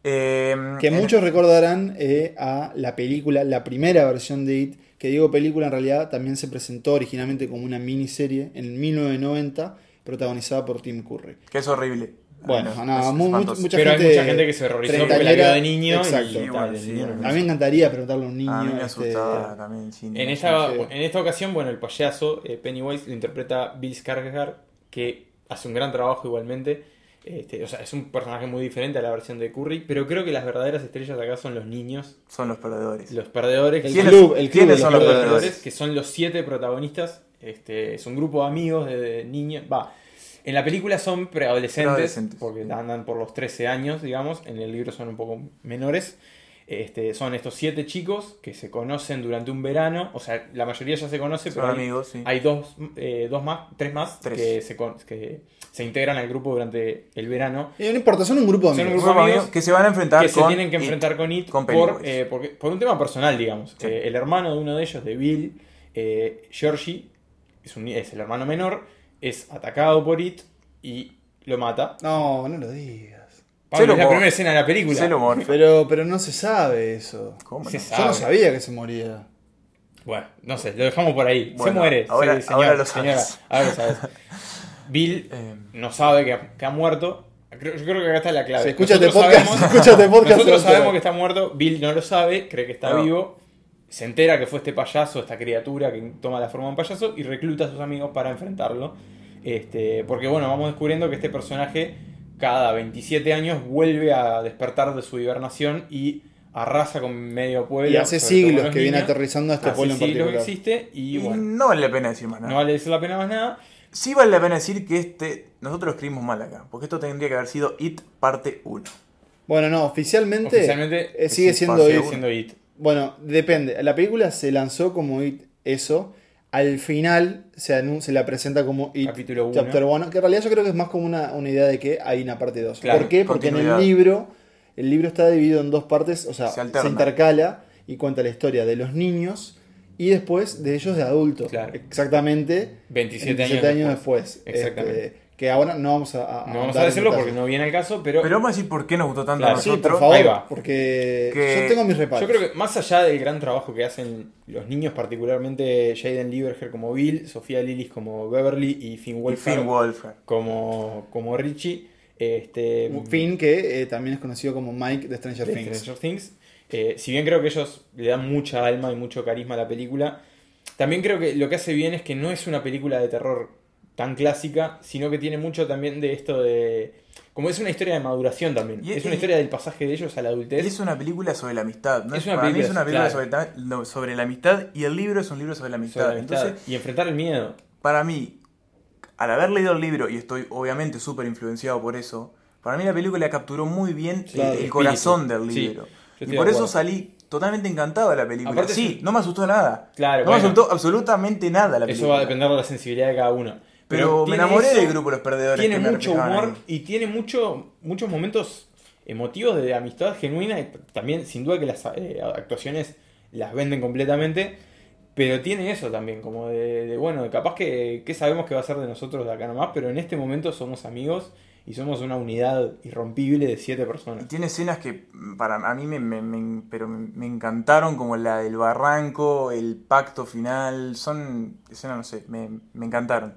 Eh, Que en- muchos recordarán eh, a la película, la primera versión de It, que digo película en realidad también se presentó originalmente como una miniserie en 1990, protagonizada por Tim Curry. Que es horrible. Bueno, Ay, nada, es mu- mucha Pero gente hay mucha gente que se horrorizó porque la vio de niño Exacto. y, Y tal, bueno, de sí, niño a no- A mí me encantaría preguntarle a un niño. A mí me este, asustaba también el cine. En no esta, Sí. en esta ocasión, bueno, el payaso eh, Pennywise lo interpreta Bill Skarsgård, que hace un gran trabajo igualmente. Este, o sea, es un personaje muy diferente a la versión de Curry, pero creo que las verdaderas estrellas acá son los niños, Son los perdedores. los perdedores, El club, el club ¿quiénes de los son los perdedores. perdedores? que son los siete protagonistas. Este, es un grupo de amigos de, de niños. Va. En la película son preadolescentes, porque andan por los 13 años, digamos. En el libro son un poco menores. Este, son estos siete chicos que se conocen durante un verano. O sea, la mayoría ya se conoce, Son pero hay, amigos, sí. hay dos, eh, dos más, tres más Tres. Que, se, con- que se integran al grupo durante el verano. Eh, no importa, son un grupo de Son un amigos. grupo de amigos amigos que se van a enfrentar que se con tienen que It. enfrentar con It con por, eh, porque- por un tema personal, digamos. Sí. Eh, el hermano de uno de ellos, de Bill, eh, Georgie, es, un- es el hermano menor, es atacado por It y lo mata. No, no lo digas. Pablo, es la primera escena de la película. Se lo morfa. Pero, pero no se sabe eso. ¿Cómo Se no? sabe. Yo no sabía que se moría. Bueno, no sé, lo dejamos por ahí. Bueno, se muere. ahora- sí, señor, ahora lo señora, sabes. ahora lo sabes. (laughs) Bill Eh, no sabe que ha, que ha muerto. Creo- yo creo que acá está la clave. Sí, escúchate Nosotros podcast, sabemos- escúchate podcast. Nosotros sabemos que está muerto, Bill no lo sabe, cree que está No. vivo, se entera que fue este payaso, esta criatura que toma la forma de un payaso y recluta a sus amigos para enfrentarlo. Este, porque bueno, vamos descubriendo que este personaje cada 27 años vuelve a despertar de su hibernación y arrasa con medio pueblo. Y hace siglos los que viene aterrizando a este Hace pueblo en siglos que particular. existe y Y bueno, no vale la pena decir más nada. no vale decir la pena más nada. Sí vale la pena decir que este nosotros lo escribimos mal acá, porque esto tendría que haber sido It parte 1. Bueno, no, oficialmente, Oficialmente eh, sigue siendo siendo It. Bueno, depende. La película se lanzó como It eso. Al final se, se la presenta como It Capítulo uno. Chapter 1. Que en realidad yo creo que es más como una, una idea de que hay una parte 2. Claro, ¿Por qué? Porque en el libro, el libro está dividido en dos partes, o sea, Se se, intercala y cuenta la historia de los niños y después de ellos de adultos. Claro. Exactamente 27, 27 años, después. Exactamente. Este, que ahora no vamos a, a- No vamos a decirlo porque no viene al caso, pero, Pero vamos a decir por qué nos gustó tanto Claro. a Sí, nosotros. por favor, Ahí va. porque Que- yo tengo mis reparos. yo creo que más allá del gran trabajo que hacen los niños, particularmente Jaden Lieberger como Bill, Sofía Lillis como Beverly y Finn Y Wolfhard Finn Wolfhard. como, como Richie, este, Finn, que eh, también es conocido como Mike de Stranger de Things. Stranger Things. Eh, si bien creo que ellos le dan mucha alma y mucho carisma a la película, también creo que lo que hace bien es que no es una película de terror tan clásica, sino que tiene mucho también de esto de... Como es una historia de maduración también. Y- es una y- historia del pasaje de ellos a la adultez. es una película sobre la amistad. ¿no? Es una Para mí película, es una película claro. sobre, la amistad y el libro es un libro sobre la amistad. sobre la amistad, Entonces, y enfrentar el miedo. para mí, al haber leído el libro, y estoy obviamente súper influenciado por eso, para mí la película capturó muy bien Sí, el, el corazón del Sí, libro. yo y por eso salí totalmente encantado de la película. Aparte sí, un- no me asustó nada. Claro, no me asustó absolutamente nada la película. Eso va a depender de la sensibilidad de cada uno. Pero, me enamoré eso, del grupo Los Perdedores. Tiene que mucho humor ahí. y tiene mucho, muchos momentos emotivos de amistad genuina y también sin duda que las eh, actuaciones las venden completamente. Pero tiene eso también, como de, de, bueno, capaz que, que sabemos que va a ser de nosotros de acá nomás, pero en este momento somos amigos y somos una unidad irrompible de siete Y personas. tiene escenas que mm, para a mí me, me- me- pero me, encantaron, como la del barranco, el pacto final. Son escenas, no sé, me, me encantaron.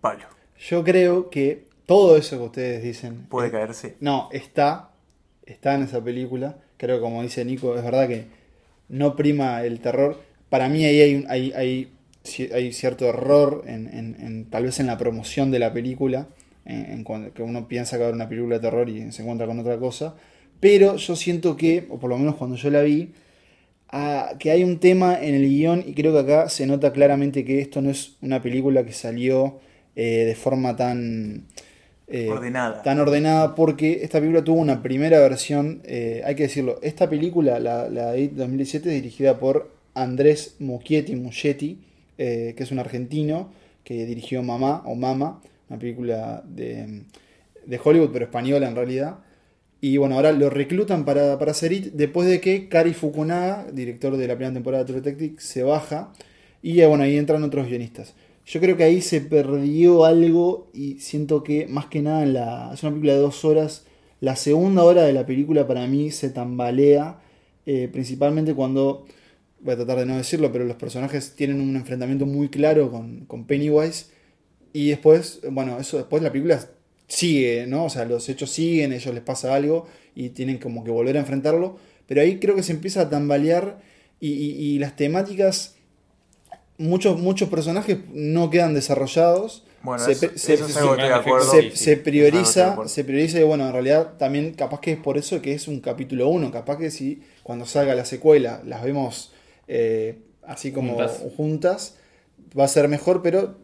Pablo, Yo creo que todo eso que ustedes dicen. puede eh, caerse. No, está. Está en esa película. Creo que como dice Nico, es verdad que no prima el terror. Para mí ahí hay, un- hay, hay, hay cierto error en, en- en- tal vez en la promoción de la película. En, en cuando, que uno piensa que va a ver una película de terror y se encuentra con otra cosa. Pero yo siento que, o por lo menos cuando yo la vi, ah, que hay un tema en el guion y creo que acá se nota claramente que esto no es una película que salió eh, de forma tan... eh, Ordenada. Tan ordenada porque esta película tuvo una primera versión, eh, hay que decirlo, esta película, la, la de 2017, es dirigida por Andrés Muschietti, Muschietti eh, que es un argentino que dirigió Mamá o Mama, una película de, Hollywood, pero española en realidad. Y bueno, ahora lo reclutan para, para hacer It después de que Kari Fukunaga, director de la primera temporada de True Detective, se baja. Y eh, bueno, ahí entran otros guionistas. Yo creo que ahí se perdió algo y siento que más que nada. Es una película de dos horas. La segunda hora de la película para mí se tambalea, eh, principalmente cuando, voy a tratar de no decirlo, pero los personajes tienen un enfrentamiento muy claro con, con Pennywise. Y después, bueno, eso después la película sigue, ¿no? O sea, los hechos siguen, a ellos les pasa algo y tienen como que volver a enfrentarlo. Pero ahí creo que se empieza a tambalear y, y- y las temáticas, muchos, muchos personajes no quedan desarrollados. Bueno, se, eso, eso prioriza, se prioriza y bueno, en realidad también capaz que es por eso que es un capítulo 1, capaz que si cuando salga la secuela las vemos eh, así como Juntas. juntas. va a ser mejor, pero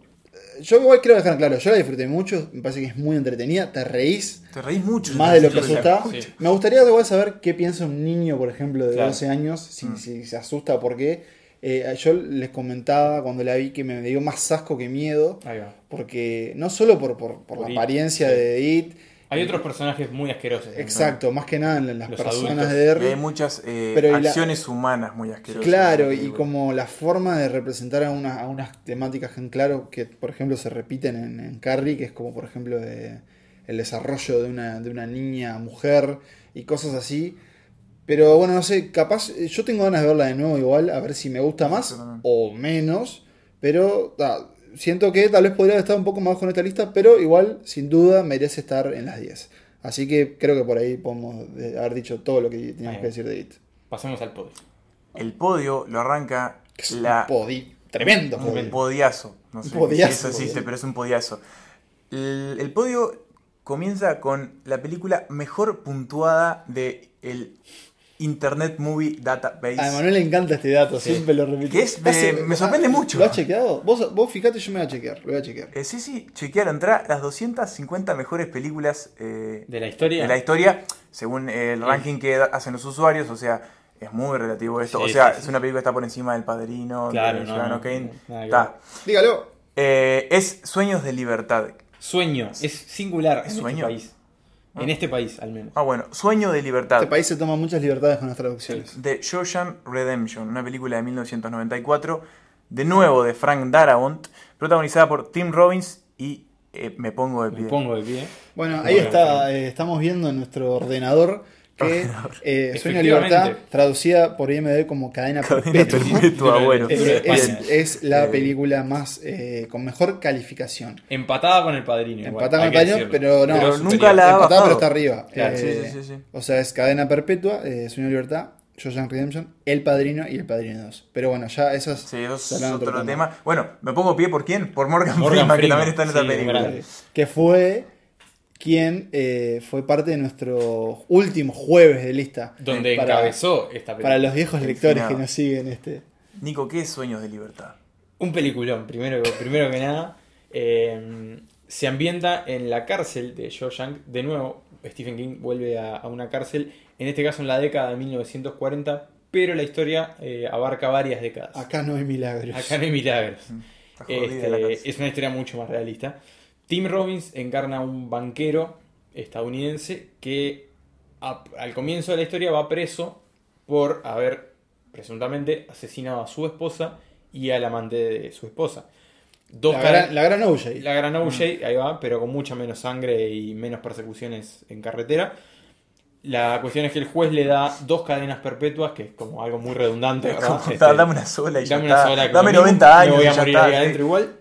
yo igual quiero dejar claro, yo la disfruté mucho, me parece que es muy entretenida, te reís Te reís mucho. más de lo que asusta. sí. Me gustaría igual saber qué piensa un niño, por ejemplo, de Claro. 12 años, si, Mm. si se asusta, porque eh, yo les comentaba cuando la vi que me dio más asco que miedo, porque no solo por, por, por Por la It, apariencia sí. de It, Hay otros personajes muy asquerosos. ¿no? exacto, más que nada en las Los personas adultos. de Y Derry. hay muchas eh, Pero y la- acciones humanas muy asquerosas. Claro, y como la forma de representar a, una- a unas temáticas en claro que, por ejemplo, se repiten en, en Carrie, que es como, por ejemplo, de, el desarrollo de una, de una niña mujer y cosas así. Pero bueno, no sé, capaz, eh, yo tengo ganas de verla de nuevo igual, a ver si me gusta más o menos. Pero ta, siento que tal vez podría estar un poco más con esta lista, pero igual, sin duda, merece estar en las 10. Así que creo que por ahí podemos eh, haber dicho todo lo que teníamos que decir de It. Pasemos al podio. El podio lo arranca es la, un podi- tremendo un podiazo. No sé Podiazo, si eso existe, boludo. pero es un podiazo. El, el podio comienza con la película mejor puntuada de el Internet Movie Database. A Manuel le encanta este dato, siempre lo repite. Es- me- sorprende mucho. ¿Lo has chequeado? Vos, vos fijate, yo me voy a chequear. Lo voy a chequear. Eh, sí, sí, chequearon, entra las 250 mejores películas eh, De la historia. de la historia, según el ranking que hacen los usuarios, o sea, es muy relativo esto. Sí, o sea, sí, es sí. una película que está por encima del Padrino, Claro, de no, Ciudadano no, Kane. no, Está. Dígalo. Eh, es Sueños de Libertad. Sueño. Es singular en ¿Sueño? este país. En este país, al menos. Ah, bueno, Sueño de Libertad. Este país se toma muchas libertades con las traducciones. de Shawshank Redemption, una película de 1994, de nuevo de Frank Darabont, protagonizada por Tim Robbins y eh, me pongo de Me pie. pongo de pie. Bueno, ahí Bueno, está, eh, estamos viendo en nuestro ordenador que eh, Sueño de. Libertad, traducida por IMDb como Cadena Cadena Perpetua, perpetua, bueno. de es- la Eh, película más eh, con mejor calificación. Empatada con el padrino. Empatada con el que Padrino, decirlo. pero no, Pero nunca la- ha empatada, bajado. pero está arriba. Claro, Eh, sí, sí, sí, sí. O sea, es Cadena Perpetua, eh, Sueño de Libertad, Shawshank Redemption, El Padrino y El Padrino 2. Pero bueno, ya esas Sí, eso es serán otro tema. Bueno, me pongo pie por quién? Por Morgan, Morgan Freeman, que Freeman, también está en esta película. grande. Que fue quien eh, fue parte de nuestro último jueves de lista. Donde Para- encabezó esta película. Para los viejos lectores que nos siguen este. Nico, ¿qué es Sueños de Libertad? Un peliculón, primero, primero que nada. eh, se ambienta en la cárcel de Shawshank. De nuevo, Stephen King vuelve a, a una cárcel, en este caso en la década de 1940, pero la historia eh, abarca varias décadas. Acá no hay milagros. Acá no hay milagros. Este, es una historia mucho más realista. Tim Robbins encarna a un banquero estadounidense que a- al comienzo de la historia va preso por haber presuntamente asesinado a su esposa y al amante de su esposa. Dos La gran, la gran OJ. la gran OJ, ahí va, pero con mucha menos sangre y menos persecuciones en carretera. La cuestión es que el juez le da dos cadenas perpetuas, que es como algo muy redundante, Este, dame una sola y ya Dame está. sola. Dame lo mismo, 90 años Me voy y a ya morir está, ahí sí. adentro igual.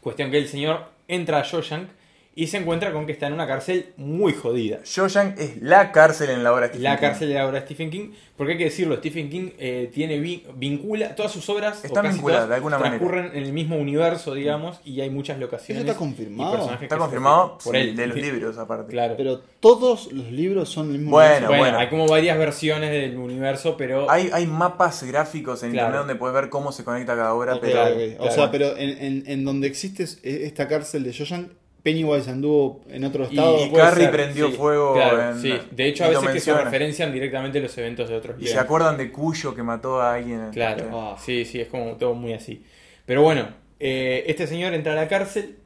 Cuestión que el señor entra a Shawshank y se encuentra con que está en una cárcel muy jodida. Shawshank es la cárcel en la obra de Stephen La King. cárcel de la obra de Stephen King, porque hay que decirlo, Stephen King eh, tiene vi- vincula todas sus obras o Están casi vinculadas todas, de alguna manera. transcurren en el mismo universo, digamos, y hay muchas locaciones. Eso está confirmado. Está confirmado por sí, él. de los libros, aparte. Claro. Pero todos los libros son el mismo Bueno, universo. bueno, bueno. hay como varias versiones del universo, pero Hay, hay mapas gráficos en Claro. internet donde puedes ver cómo se conecta cada obra, Ok, pero ok. O claro. sea, pero en, en- en donde existe es- esta cárcel de Shawshank, Pennywise anduvo en otro Y- estado. Y puede Carrie ser, prendió sí, fuego claro, en- sí. De hecho, a y veces que se referencian directamente los eventos de otros Y se acuerdan de Cuyo que mató a alguien. Claro, Ah. sí, sí, es como todo muy así. Pero bueno, eh, este señor entra a la cárcel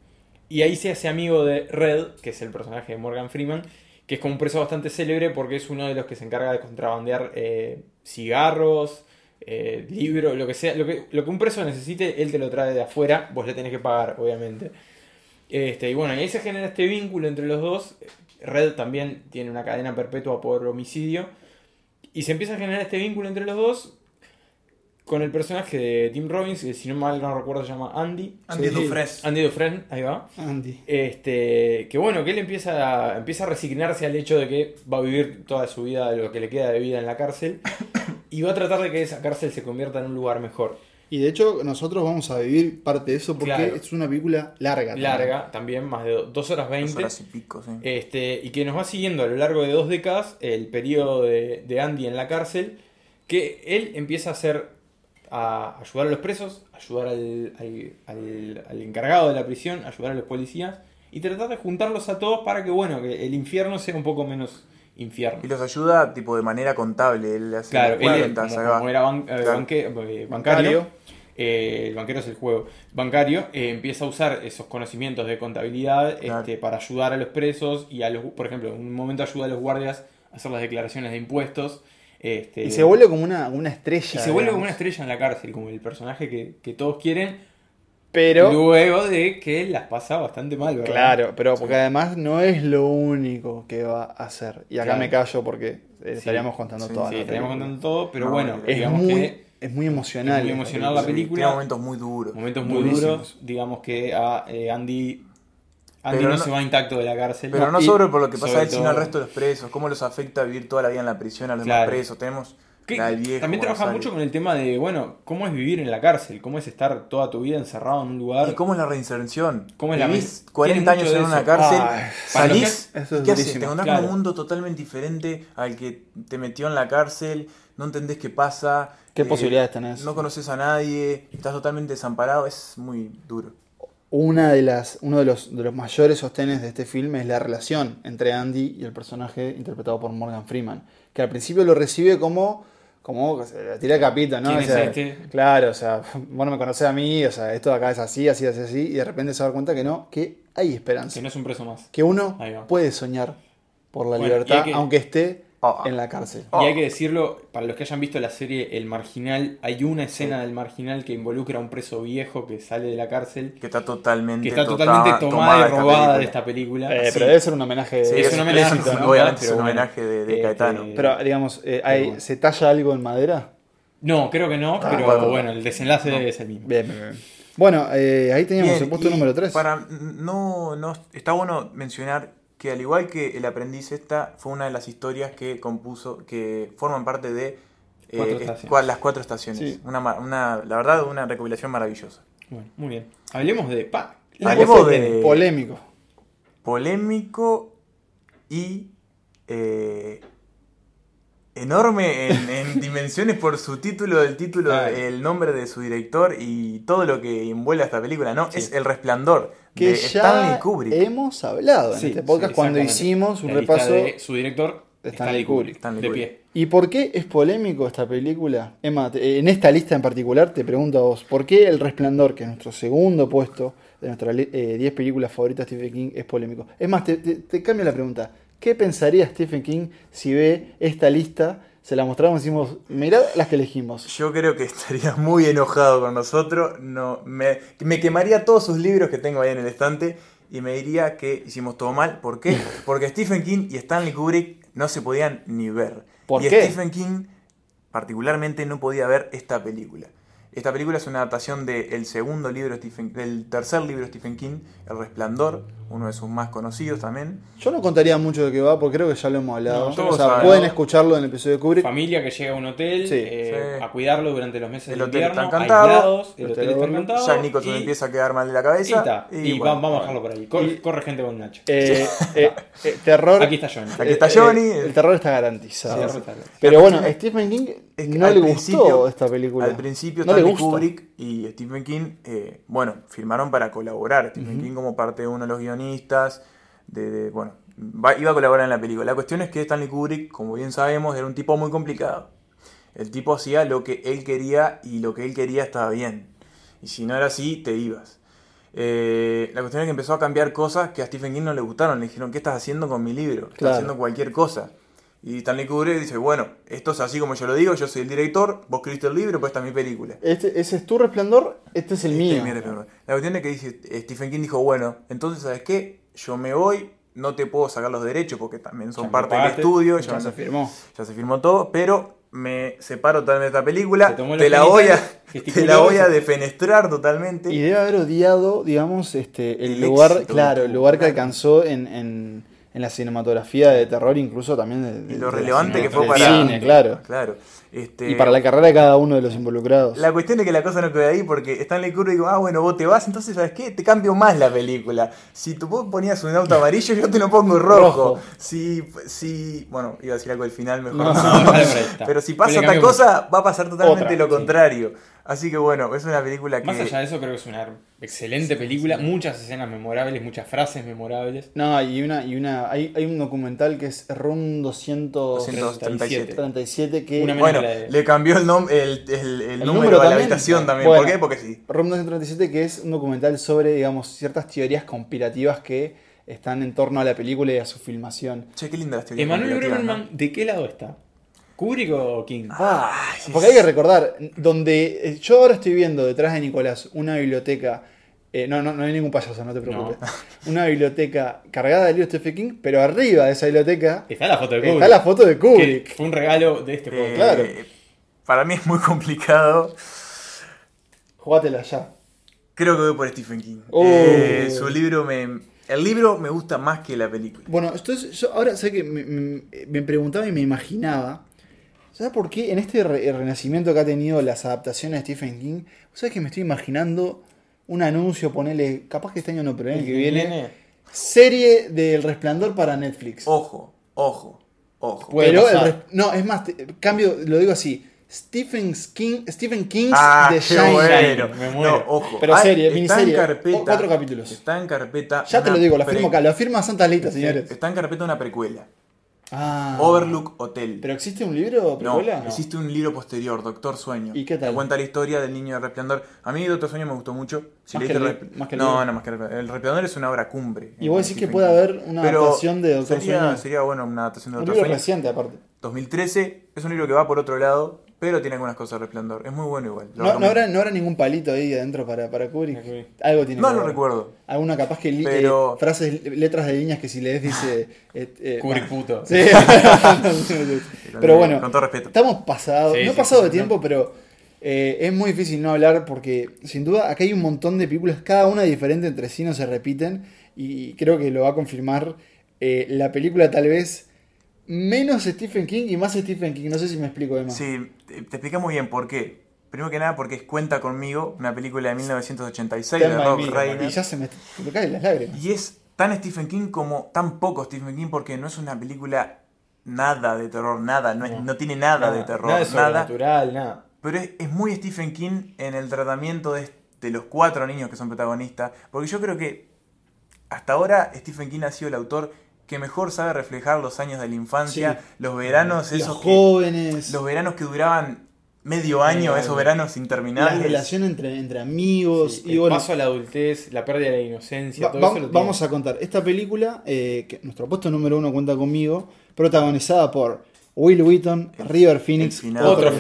y ahí se hace amigo de Red, que es el personaje de Morgan Freeman, que es como un preso bastante célebre porque es uno de los que se encarga de contrabandear eh, cigarros, eh, libros, lo que sea. Lo que, lo que un preso necesite, él te lo trae de afuera, vos le tenés que pagar, obviamente. Este, y bueno, y ahí se genera este vínculo entre los dos. Red también tiene una cadena perpetua por homicidio. Y se empieza a generar este vínculo entre los dos con el personaje de Tim Robbins, que si no mal no recuerdo se llama Andy. Andy Sí. Dufresne. Andy Dufresne, ahí va. Andy. Este, que bueno, que él empieza a, empieza a resignarse al hecho de que va a vivir toda su vida, lo que le queda de vida en la cárcel, (coughs) y va a tratar de que esa cárcel se convierta en un lugar mejor. Y de hecho, nosotros vamos a vivir parte de eso porque Claro. es una película larga. también. Larga, también, más de 2 horas 20. Dos horas y pico, sí. Este, y que nos va siguiendo a lo largo de dos décadas el periodo de, de Andy en la cárcel, que él empieza a hacer, a ayudar a los presos, ayudar al, al- al- al encargado de la prisión, ayudar a los policías, y tratar de juntarlos a todos para que, bueno, que el infierno sea un poco menos infierno. Y los ayuda tipo de manera contable. Él hace Claro, él cuentas, como, era ban- eh, Claro. banque- eh, bancario, eh, el banquero es el juego bancario, eh, empieza a usar esos conocimientos de contabilidad Claro. este, para ayudar a los presos y a los, por ejemplo, en un momento ayuda a los guardias a hacer las declaraciones de impuestos. Este, Y se vuelve como una, una estrella. y se vuelve como una estrella en la cárcel, como el personaje que, que todos quieren, Pero. luego de que las pasa bastante mal, ¿verdad? Claro, pero porque además no es lo único que va a hacer. Y acá Claro. me callo porque eh, estaríamos contando Sí, toda Sí, estaríamos contando todo, pero No, bueno, es Es digamos muy, que es muy emocional. es muy emocional la película. Tiene momentos muy duros. momentos muy Durísimos. duros, digamos que a eh, Andy, Andy no, no- se va intacto de la cárcel. Pero no solo por lo que pasa él, sino al resto de los presos. Cómo los afecta vivir toda la vida en la prisión a los Claro. demás presos. Tenemos viejo. también trabaja mucho con el tema de, bueno, cómo es vivir en la cárcel, cómo es estar toda tu vida encerrado en un lugar. ¿Y cómo es la reinserción? ¿Cómo es la Vivís men- 40 tiene años en una cárcel, lo salís, que- eso es ¿qué haces? Te encontrás Claro. con un mundo totalmente diferente al que te metió en la cárcel, no entendés qué pasa. ¿Qué eh, posibilidades tenés? No conoces a nadie, estás totalmente desamparado, es muy duro. Una de las, uno de los, de los mayores sostenes de este filme es la relación entre Andy y el personaje interpretado por Morgan Freeman, que al principio lo recibe como, como le tira capita, ¿no? ¿Quién O es sea, este? Claro, o sea, (laughs) vos no me conocés a mí, o sea, esto de acá es así, así, así, así, y de repente se da cuenta que no, que hay esperanza, Que no es un preso más. que uno puede soñar por la Bueno, libertad, que- aunque esté Ah. en la cárcel. Oh. Y hay que decirlo, para los que hayan visto la serie El Marginal, hay una escena del Marginal que involucra a un preso viejo que sale de la cárcel, Que está totalmente, que está tota- totalmente tomada y robada película. de esta película. Eh, sí. Pero debe ser un homenaje. Sí, es es- un homenaje, es- ¿no? obviamente es un homenaje de, de eh, Caetano. que- Pero, digamos, eh, hay- bueno. ¿se talla algo en madera? No, creo que no, Ah, pero bueno. bueno, el desenlace es el mismo. Bien, bien, bien. Bueno, eh, ahí teníamos Bien, el puesto número 3. Para, no, no, está bueno mencionar que al igual que El aprendiz, esta fue una de las historias que compuso, que forman parte de eh, Cuatro las cuatro estaciones. Sí. Una, la verdad, una recopilación maravillosa. Bueno, muy bien. Hablemos de. Pa, Hablemos de- Polémico. Polémico y eh, enorme en, en (laughs) dimensiones por su título, el título, Claro. el nombre de su director y todo lo que envuelve a esta película, ¿no? Sí. Es El Resplandor Que de ya Stanley Kubrick. hemos hablado en Sí, este podcast sí, cuando hicimos un La repaso. de su director, de Stanley Stanley Kubrick. Stanley de Kubrick. pie. ¿Y por qué es polémico esta película? Emma, te- en esta lista en particular te pregunto a vos, ¿por qué El Resplandor, que es nuestro segundo puesto de nuestras li- eh, 10 películas favoritas de Stephen King, es polémico? Es más, te, te- te cambio la pregunta. ¿Qué pensaría Stephen King si ve esta lista? Se la mostramos y decimos, mirá las que elegimos. Yo creo que estaría muy enojado con nosotros. No, me, me quemaría todos sus libros que tengo ahí en el estante y me diría que hicimos todo mal. ¿Por qué? (laughs) Porque Stephen King y Stanley Kubrick no se podían ni ver. ¿Por y qué? Stephen King particularmente no podía ver esta película. Esta película es una adaptación del segundo libro de Stephen, del tercer libro de Stephen King, El Resplandor, uno de sus más conocidos también. Yo no contaría mucho de qué va porque creo que ya lo hemos hablado. No, o sea, pueden escucharlo en el episodio de Kubrick. Familia que llega a un hotel Sí. eh, Sí. a cuidarlo durante los meses El de hotel invierno, está encantado, aislados, el el hotel hotel está encantado. Ya Nicholson y, empieza a quedar mal de la y, cabeza. y bueno, vamos a dejarlo por ahí. Corre, Y- corre gente con Nacho. Eh, eh, terror. Aquí está Johnny. Aquí está Johnny. eh, el terror está garantizado. Sí. Pero bueno, Stephen King Es que no le gustó esta película. Al principio no Stanley. Kubrick y Stephen King, eh, bueno, firmaron para colaborar. Stephen King como parte de uno de los guionistas, de, de- bueno, va- iba a colaborar en la película. La cuestión es que Stanley Kubrick, como bien sabemos, era un tipo muy complicado. El tipo hacía lo que él quería y lo que él quería estaba bien. Y si no era así, te ibas. Eh, la cuestión es que empezó a cambiar cosas que a Stephen King no le gustaron. Le dijeron, ¿qué estás haciendo con mi libro? Estás Claro. haciendo cualquier cosa. Y Stanley Kubrick dice, bueno, esto es así como yo lo digo, yo soy el director, vos escribiste el libro, pues esta es mi película. Este, ese es tu resplandor, este es el Este mío. es mi resplandor. La cuestión es que dice, eh, Stephen King dijo, bueno, entonces, ¿sabes qué? Yo me voy, no te puedo sacar los derechos porque también son Ya parte del estudio, Ya ya, se firmó. ya se firmó todo, pero me separo totalmente de esta película, te la, voy a, (laughs) te la voy a defenestrar totalmente. Y debe haber odiado, digamos, este, el, El lugar, éxito claro, el lugar que alcanzó en, en, en la cinematografía de terror, incluso también de, de- Y lo relevante que fue para... cine, claro. Claro. Este, Y para la carrera de cada uno de los involucrados. La cuestión es que la cosa no queda ahí porque Stanley Kubrick digo, ah, bueno, vos te vas, entonces, ¿sabes qué? Te cambio más la película. Si tú vos ponías un auto amarillo, yo te lo pongo rojo. Rojo. Si, si, bueno, iba a decir algo al final, mejor No. Pero si pasa cambió cosa, va a pasar totalmente Otra, lo sí. contrario. Así que bueno, es una película que... Más allá de eso, creo que es una excelente película. Muchas escenas memorables, muchas frases memorables. No, y una, y una, hay, hay un documental que es RUM 237. 237 que Una Bueno, le cambió el, nom el, el- el El número, número a la habitación también. Bueno. ¿Por qué? Porque sí. RUM 237 que es un documental sobre, digamos, ciertas teorías conspirativas que están en torno a la película y a su filmación. Che, qué linda la teoría. Emanuel. Bremerman, ¿de qué lado está? ¿Kubrick o King? Ah, porque hay que recordar, donde eh, yo ahora estoy viendo detrás de Nicolás una biblioteca, eh, no, no, no hay ningún payaso, no te preocupes, una biblioteca cargada de libros de Stephen King, pero arriba de esa biblioteca Está la foto de Kubrick. está la foto de que Kubrick. fue un regalo de este Eh, juego. claro. Para mí es muy complicado. Jugátela ya. Creo que voy por Stephen King. Oh. Eh, su libro me. El libro me gusta más que la película. Bueno, entonces yo ahora sé que me, me- me preguntaba y me imaginaba ¿Sabes por qué? En este re- renacimiento que ha tenido las adaptaciones de Stephen King, ¿sabes que me estoy imaginando un anuncio, ponele, capaz que este año no, pero el año que viene, serie del Resplandor para Netflix? Ojo, ojo, ojo. Pero el no, es más, te- cambio, lo digo así, Stephen King, Stephen King's Ah, The Shining. bueno. me muero. No, ojo. Pero Hay- serie, está miniserie, en carpeta, cuatro capítulos. Está en carpeta. Ya te una lo digo, la pre- firmo acá, lo firma Santa Lita, señores. Está en carpeta una precuela. Ah. Overlook Hotel. ¿Pero existe un libro no, precuela? existe un libro posterior, Doctor Sueño. ¿Y qué tal? Que cuenta la historia del niño de resplandor. A mí Doctor Sueño me gustó mucho. Si Más que el Rep- li- más que el no, no, más que el, el resplandor es una obra cumbre. Y vos decís que puede King. haber una Pero adaptación de Doctor sería, Sueño. Sería bueno una adaptación de Un Doctor libro Sueño. reciente, aparte. 2013 es un libro que va por otro lado, pero tiene algunas cosas de resplandor. Es muy bueno igual. No, no, habrá, no habrá ningún palito ahí adentro para, para Kubrick. Algo tiene No que lo haber. recuerdo. Alguna capaz que li- Pero- eh, frases, letras de líneas que si lees dice. (laughs) eh, eh, Kubrick bah. puto. Sí. (laughs) (laughs) pero bueno, Con todo respeto. estamos pasados. Sí, no sí, pasado sí, de sí, tiempo, pero eh, es muy difícil no hablar porque sin duda acá hay un montón de películas, cada una diferente entre sí, no se repiten. Y creo que lo va a confirmar eh, la película tal vez menos Stephen King y más Stephen King. No sé si me explico, Emma. Sí, te, te explica muy bien por qué. Primero que nada porque es Cuenta conmigo, una película de 1986 de Stand Rob. Reiner. Y ya se me, me caen las lágrimas. Y es tan Stephen King como tan poco Stephen King porque no es una película nada de terror, nada, no, es- No. no tiene nada, de terror, Nada nada. de sobrenatural, nada. pero es, es muy Stephen King en el tratamiento de, de los cuatro niños que son protagonistas, porque yo creo que hasta ahora Stephen King ha sido el autor que mejor sabe reflejar los años de la infancia, Sí. los veranos, Los esos que, jóvenes. los veranos que duraban medio año, esos veranos la interminables. relación entre, entre amigos. Sí, y el bueno, paso a la adultez, la pérdida de la inocencia, va- todo va- eso lo vamos a contar. Esta película, eh, que nuestro puesto número uno cuenta conmigo, protagonizada por Will Wheaton, El- River Phoenix, Otro.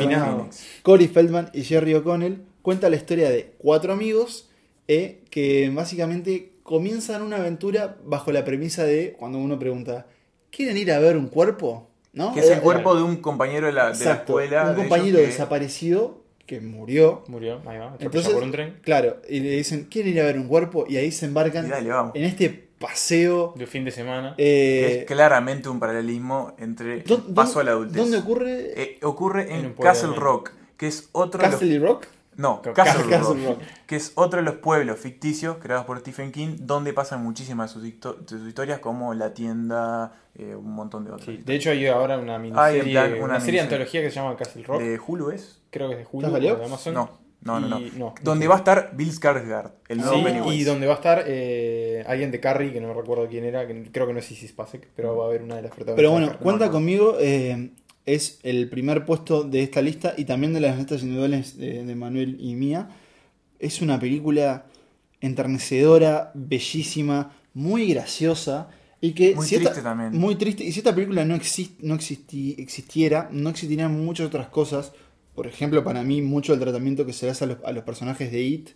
Corey Feldman y Jerry O'Connell. Cuenta la historia de cuatro amigos eh, que básicamente comienzan una aventura bajo la premisa de cuando uno pregunta, ¿quieren ir a ver un cuerpo? ¿No? Que es el cuerpo de un compañero de la, de la Exacto, escuela. un compañero desaparecido que murió Murió, ahí va, Entonces, por un tren. claro, y le dicen, ¿quieren ir a ver un cuerpo? Y ahí se embarcan dale, en este paseo. De fin de semana. eh, es claramente un paralelismo entre ¿dó- el paso a la adultez. ¿Dónde ocurre? Eh, ocurre En Castle Rock, que es otro de los Castle Rock. No, Ca- Castle, Castle Rock, Rock. que es otro de los pueblos ficticios creados por Stephen King, donde pasan muchísimas de sus, histo- de sus historias, como La Tienda, eh, un montón de otras. Sí, de hecho hay ahora una miniserie, plan, una, una serie de miniserie. antología que se llama Castle Rock. ¿De Hulu es? Creo que es de Hulu de Amazon. No, no, no. no. Y- no. Donde va a estar Bill Skarsgård, el nuevo Sí, Pennywise. y donde va a estar eh, alguien de Carrie, que no me recuerdo quién era, que creo que no es Isis Pasek, pero va a haber una de las protagonistas. Pero bueno, cuenta no. conmigo. eh, es el primer puesto de esta lista y también de las listas individuales de, de Manuel y mía. Es una película enternecedora, bellísima, muy graciosa. Y que Muy si esta- triste también. Muy triste. Y si esta película no, exist, no existi- existiera, no existirían muchas otras cosas. Por ejemplo, para mí, mucho el tratamiento que se le hace a los, a los personajes de It.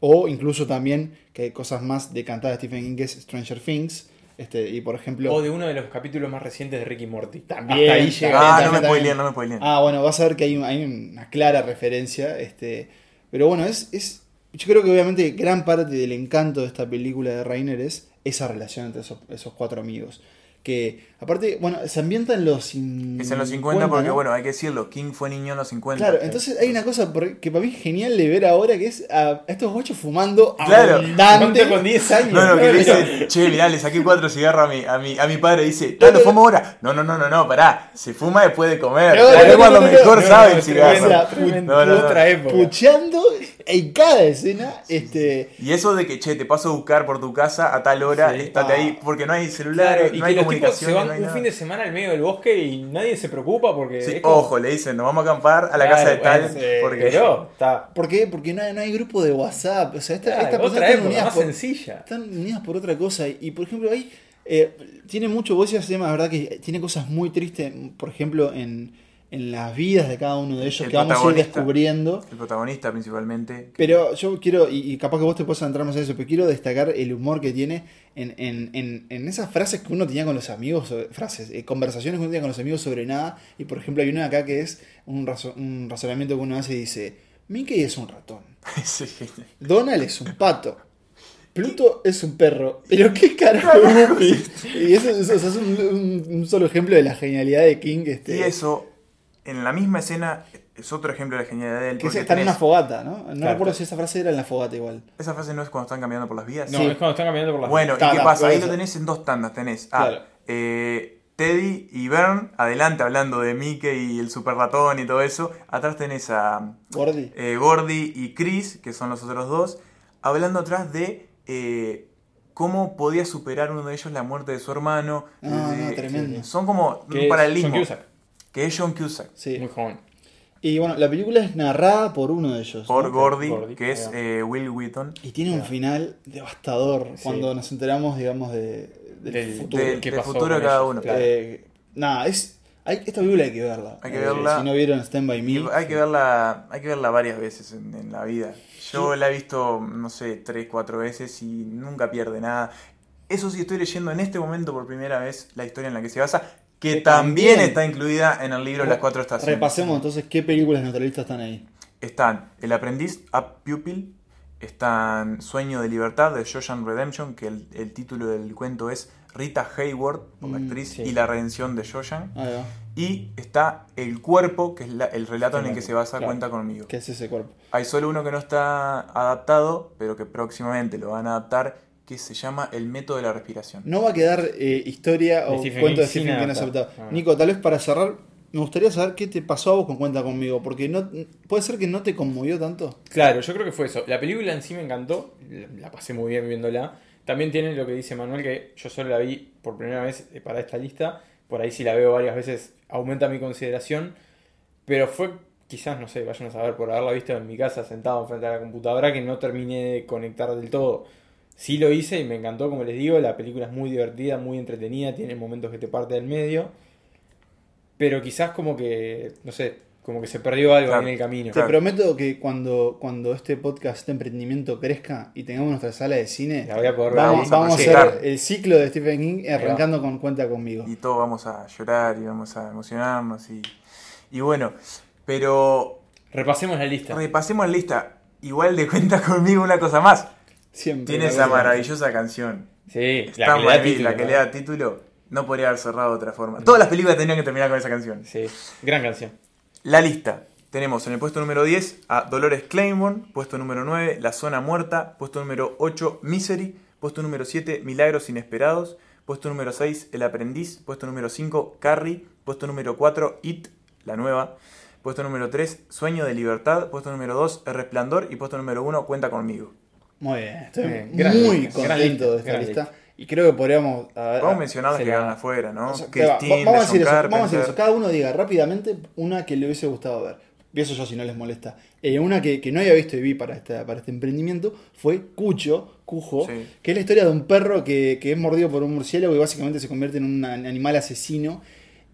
O incluso también que hay cosas más decantadas de Stephen King, que es Stranger Things. Este, y por ejemplo. O de uno de los capítulos más recientes de Ricky Morty. También, Hasta ahí llega. Ah, no me spoileen, no me spoileen. Ah, bueno, vas a ver que hay, hay una clara referencia. Este, pero bueno, es, es. Yo creo que obviamente gran parte del encanto de esta película de Rainer es esa relación entre esos, esos cuatro amigos. Que, aparte, bueno, se ambienta en los 50. Es en los 50 porque, ¿no? bueno, hay que decirlo, King fue niño en los 50. Claro, entonces hay una cosa que para mí es genial de ver ahora que es a estos ocho fumando Claro. abundante. Con 10 años. No, no, que le dice, che, mirá, le saqué cuatro cigarros a mi, a mi, a mi padre. Dice, ¿lo fumo ahora? No, no, no, no, no, pará. Se fuma después de comer. No, no, es no, cuando no, no, mejor no, sabe no, el cigarro. tremenda, En cada escena. Este, Y eso de que, che, te paso a buscar por tu casa a tal hora, Sí. estate Ah. ahí, porque no hay celular, Claro, y no que hay los tipos comunicación, se van no hay un nada. fin de semana al medio del bosque y nadie se preocupa porque. Como- ojo, le dicen, nos vamos a acampar a la Claro, casa de tal, eh, porque... Pero está. ¿Por qué? Porque no hay, no hay grupo de WhatsApp. O sea, esta, Claro, personas otra época, unidas más por, sencilla. están unidas por otra cosa. Y, por ejemplo, ahí eh, tiene mucho, vos decías, la verdad que tiene cosas muy tristes, por ejemplo, en, en las vidas de cada uno de ellos El que vamos a ir descubriendo. El protagonista principalmente. Pero yo quiero, y, y capaz que vos te puedas entrar más en eso, pero quiero destacar el humor que tiene en, en, en, en esas frases que uno tenía con los amigos, sobre- frases, eh, conversaciones que uno tenía con los amigos sobre nada. Y por ejemplo, hay una acá que es un, razo- un razonamiento que uno hace y dice: Mickey es un ratón. (laughs) Sí. Donald es un pato. Pluto es un perro. Pero qué carajo? (laughs) Y eso, eso- eso es un, un- un solo ejemplo de la genialidad de King. Este, Y eso en la misma escena es otro ejemplo de la genialidad de él. Que porque está en una fogata, ¿no? No Claro. recuerdo si esa frase era en la fogata igual. Esa frase no es cuando están caminando por las vías. No, Sí. es cuando están caminando por las Bueno, Está, ¿y qué pasa? Ahí lo tenés en dos tandas. Tenés a Claro. eh, Teddy y Bern adelante hablando de Mickey y el super ratón y todo eso. Atrás tenés a Gordy. eh, Gordy y Chris, que son los otros dos, hablando atrás de eh, cómo podía superar uno de ellos la muerte de su hermano. Ah, de- no, tremendo. Son como un paralelismo. Que es John Cusack. Sí. muy joven. Y bueno, la película es narrada por uno de ellos. Por ¿no? Gordy, Gordy, que es eh, Will Wheaton. Y tiene un final devastador Sí. cuando nos enteramos, digamos, de, del, Del- futuro. del- ¿Qué del pasó futuro de cada ellos? uno. Claro. Eh, nada, es. Hay, esta película hay que verla. Hay que Eh, verla. Si no vieron Stand By Me. hay que verla, hay que verla varias veces en, en la vida. Yo la he visto, no sé, tres, cuatro veces y nunca pierde nada. Eso sí, estoy leyendo en este momento por primera vez la historia en la que se basa, que también también- está incluida en el libro Las Cuatro Estaciones. Repasemos entonces qué películas lista están ahí. Están El Aprendiz, Up Pupil, están Sueño de Libertad de Shawshank Redemption, que el, el título del cuento es Rita Hayward, por la Mm, actriz, sí. y la redención de Shawshank. Ahí va. Y está El Cuerpo, que es la- el relato en el que se basa Claro. Cuenta conmigo. ¿Qué es ese cuerpo? Hay solo uno que no está adaptado, pero que próximamente lo van a adaptar, que se llama El método de la respiración. No va a quedar eh, historia o Stephen cuento de Stephen King aceptado. Ah. Nico, tal vez para cerrar, me gustaría saber qué te pasó a vos con Cuenta conmigo. Porque no puede ser que no te conmovió tanto. Claro, yo creo que fue eso. La película en sí me encantó, la pasé muy bien viéndola. También tiene lo que dice Manuel, que yo solo la vi por primera vez eh, para esta lista. Por ahí si la veo varias veces aumenta mi consideración. Pero fue, quizás, no sé, vayan a saber, por haberla visto en mi casa sentado frente a la computadora, que no terminé de conectar del todo. Sí lo hice y me encantó, como les digo. La película es muy divertida, muy entretenida, tiene momentos que te parte del medio. Pero quizás como que, no sé, como que se perdió algo Claro. en el camino. Claro. Te prometo que cuando, cuando este podcast, este emprendimiento crezca y tengamos nuestra sala de cine, La voy a poder vamos, vamos a hacer el ciclo de Stephen King arrancando con Cuenta conmigo. Y todos vamos a llorar y vamos a emocionarnos. Y, y bueno, pero Repasemos la lista. repasemos la lista. Igual de cuenta conmigo una cosa más. Siempre. Tiene la esa maravillosa canción. Sí, la Stan que le título. la que ¿no? le da título. No podría haber cerrado de otra forma. Todas las películas tenían que terminar con esa canción. Sí, gran canción. La lista. Tenemos en el puesto número 10 a Dolores Claiborne, puesto número 9 La Zona Muerta, puesto número 8 Misery, puesto número 7 Milagros Inesperados, puesto número 6 El Aprendiz, puesto número 5 Carrie, puesto número 4 It, la nueva, puesto número 3 Sueño de Libertad, puesto número 2 El Resplandor y puesto número 1 Cuenta conmigo. Muy bien, estoy Bien, muy lista, contento de esta lista. lista. Y creo que podríamos. a ver, Vamos a mencionar las que quedan afuera, ¿no? o sea, va, vamos, a de decir eso, vamos a decir eso. Cada uno diga rápidamente una que le hubiese gustado ver. Empiezo yo si no les molesta. Eh, una que, que no había visto y vi para, esta, para este emprendimiento fue Cucho, Cujo, Sí. que es la historia de un perro que, que es mordido por un murciélago y básicamente se convierte en un an- animal asesino.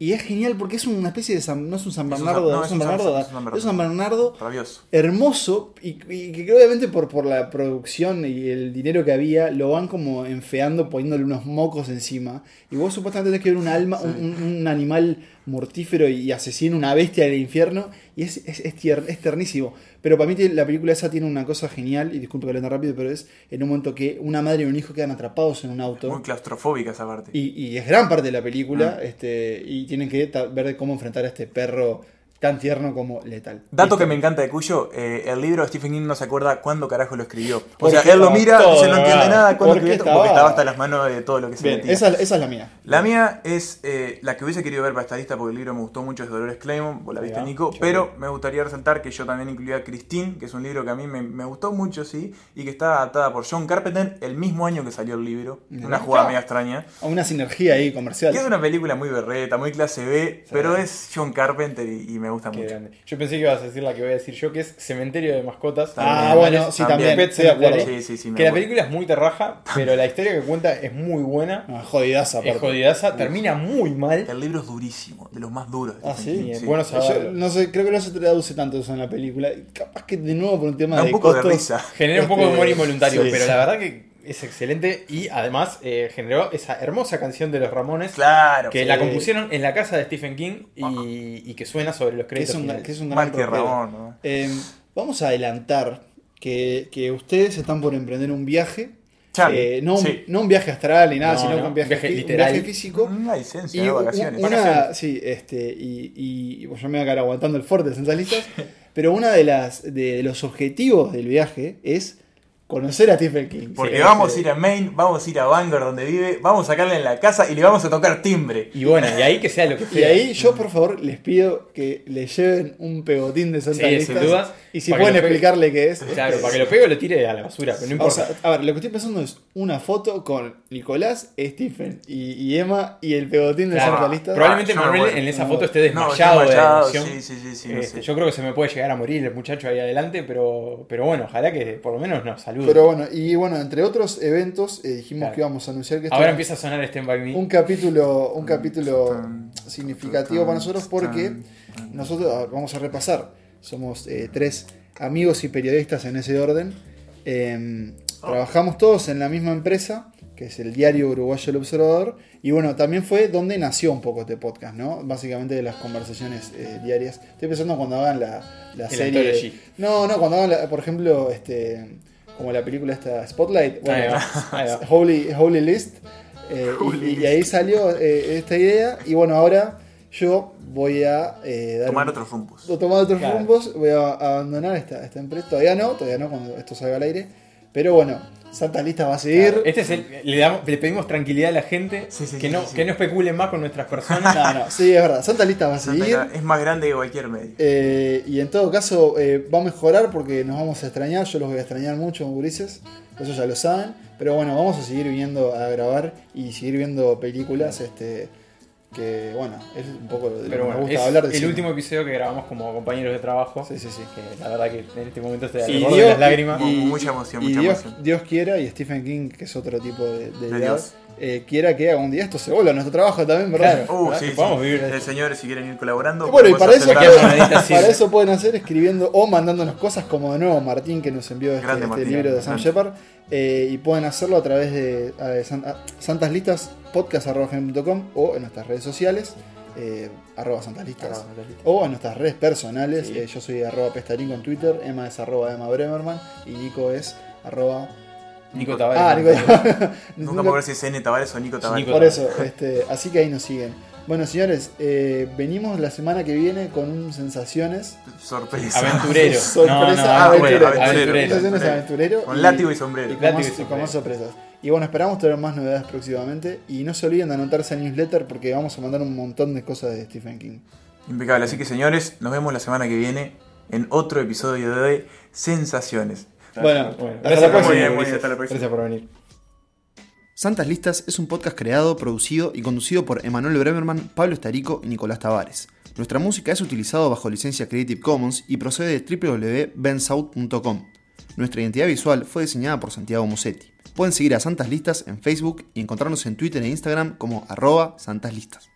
Y es genial porque es una especie de San, no es un San Es un Bernardo, no, es un San- Bernardo, es un San Bernardo. es un San Bernardo Rabioso. hermoso y, y que obviamente por, por la producción y el dinero que había lo van como enfeando poniéndole unos mocos encima y vos supuestamente tenés que ver un alma un- un animal mortífero y asesino una bestia del infierno y es, es, es, tier- es ternísimo pero para mí tiene- la película esa tiene una cosa genial y disculpe que lo rápido pero es en un momento que una madre y un hijo quedan atrapados en un auto Muy claustrofóbica esa parte. y, y es gran parte de la película Ah. este, y tienen que ver cómo enfrentar a este perro tan tierno como letal Dato Listo. que me encanta de Cuyo, eh, el libro de Stephen King no se acuerda cuándo carajo lo escribió. O sea, él lo mira, dice no entiende drogado. nada cuándo escribió estaba- porque estaba hasta las manos de todo lo que se Bien, metía. esa, esa es la mía La mía es eh, la que hubiese querido ver para esta lista porque el libro me gustó mucho, es Dolores Claymont, vos la viste Nico, pero me gustaría resaltar que yo también incluía a Christine, que es un libro que a mí me, me gustó mucho, sí, y que está adaptada por John Carpenter el mismo año que salió el libro, una jugada media extraña. A una sinergia ahí comercial. Que es una película muy berreta, muy clase B, pero es John Carpenter y, y me gusta Qué mucho. grande. Yo pensé que ibas a decir la que voy a decir yo, que es Cementerio de Mascotas. Ah, bueno, sí, también. Pet Estoy de acuerdo. Cemetery. Sí, sí, sí, me Que la acuerdo. película es muy terraja, pero la historia que cuenta es muy buena. Ah, jodidaza, Es aparte. jodidaza, termina muy mal. El libro es durísimo, de los más duros. de Ah, Stephen ¿sí? King, bueno Yo saberlo. no sé, creo que no se traduce tanto eso en la película. Capaz que de nuevo por un tema Da de un poco de costos. risa. Genera un poco de Este, humor involuntario, sí, pero sí. la verdad que es excelente y además eh, generó esa hermosa canción de los Ramones Claro. que sí. la compusieron en la casa de Stephen King y, y que suena sobre los Que es créditos. un, que es un gran que. Ramón, ¿no? Eh, vamos a adelantar que, que ustedes están por emprender un viaje Charlie. Eh, no, Sí. no un viaje astral ni nada, No, sino un viaje, viaje fí- un literal. viaje físico. Una licencia, Y vacaciones. una, Vacaciones. sí, este, y, y, y, pues yo me voy a quedar aguantando el fuerte en listas, (laughs) pero una de las de los objetivos del viaje es conocer a Stephen King. Porque Sí, vamos a ir a Maine, vamos a ir a Bangor donde vive, vamos a sacarle en la casa y le vamos a tocar timbre. Y bueno, y ahí que sea lo que (laughs) Y sea. ahí yo por favor les pido que le lleven un pegotín de Santa Sí. Y si pueden explicarle qué es. Claro, este, para que lo pegue lo tire a la basura, pero no O importa. sea, a ver, lo que estoy pensando es una foto con Nicolás, Stephen y, y Emma y el pegotín de Claro, Listas. Probablemente Ah, Manuel en esa foto esté No, desmayado, de desmayado, emoción. sí, sí, sí, sí, no Este, sé. Yo creo que se me puede llegar a morir el muchacho ahí adelante, pero, pero bueno, ojalá que por lo menos nos salude. Pero bueno, y bueno, entre otros eventos, eh, dijimos Claro. que íbamos a anunciar que esto Ahora empieza a sonar Stand By Me. un capítulo, un capítulo Tan, significativo para nosotros porque nosotros vamos a repasar. Somos eh, tres amigos y periodistas en ese orden. Eh, trabajamos todos en la misma empresa, que es el diario uruguayo El Observador. Y bueno, también fue donde nació un poco este podcast, ¿no? Básicamente de las conversaciones eh, diarias. Estoy pensando cuando hagan la, la serie. No, no, cuando hagan, la- por ejemplo, este como la película esta Spotlight. Bueno, Ahí va, ahí va. Holy, Holy List. eh, y- ahí salió esta idea. Y bueno, ahora yo voy a eh, dar Tomar un- otros rumbos. tomar otros Claro. rumbos. Voy a abandonar esta, esta empresa. Todavía no, todavía no cuando esto salga al aire. Pero bueno, Santa Lista va a seguir. Claro, Este es el, le, damos- le pedimos tranquilidad a la gente, Sí, sí, que, sí, no, sí, que no especulen más con nuestras personas. (laughs) No, no, sí, es verdad. Santa Lista va a Santa seguir. Es más grande que cualquier medio. Eh, y en todo caso eh, va a mejorar porque nos vamos a extrañar, yo los voy a extrañar mucho, gurises, eso ya lo saben, pero bueno, vamos a seguir viniendo a grabar y seguir viendo películas, este que bueno, es un poco de lo Pero que bueno, me gusta es hablar de el cine. último episodio que grabamos como compañeros de trabajo. Sí, sí, sí. Que la verdad que en este momento estoy al Y borde Dios- de las lágrimas. Mu- mucha emoción, y mucha Dios, emoción. Dios quiera, y Stephen King, que es otro tipo de, de De idea, Dios. eh, quiera que algún día esto se vuelva a nuestro trabajo también, ¿verdad? Claro. Uh, ¿verdad? sí, Que sí. podamos vivir Eh, esto. señores, si quieren ir colaborando. Y bueno, y para eso, pueden, para eso pueden hacer escribiendo o mandándonos cosas como de nuevo Martín que nos envió este, este libro de Sam. Shepard eh, y pueden hacerlo a través de a- Santas Listas podcast.com o en nuestras redes sociales eh, arroba Santas Listas o en nuestras redes personales Sí. eh, yo soy arroba pestarín con Twitter Emma es arroba Emma Bremerman y Nico es arroba Nico Tavares. ah Nico (laughs) Nunca Nunca- me acuerdo si es N Tavares o Nico Tavares. Nico por eso, este, así que ahí nos siguen. Bueno, señores, eh, venimos la semana que viene con un Sensaciones. Sorpresa. Aventurero. (laughs) Sorpresa, no, no, aventurero. aventurero. Sensaciones aventurero. Con látigo y sombrero. y con, Látigo más, y y con sombrero. más sorpresas. Y bueno, esperamos tener más novedades próximamente. Y no se olviden de anotarse al newsletter porque vamos a mandar un montón de cosas de Stephen King. Impecable. Así que, señores, nos vemos la semana que viene en otro episodio de Sensaciones. Bueno, Bueno, hasta gracias la por próxima. Muy bien, venir. muy bien, hasta la próxima. Gracias por venir. Santas Listas es un podcast creado, producido y conducido por Emanuel Bremerman, Pablo Estarico y Nicolás Tavares. Nuestra música es utilizada bajo licencia Creative Commons y procede de www.bensouth.com. Nuestra identidad visual fue diseñada por Santiago Musetti. Pueden seguir a Santas Listas en Facebook y encontrarnos en Twitter e Instagram como arroba Santas Listas.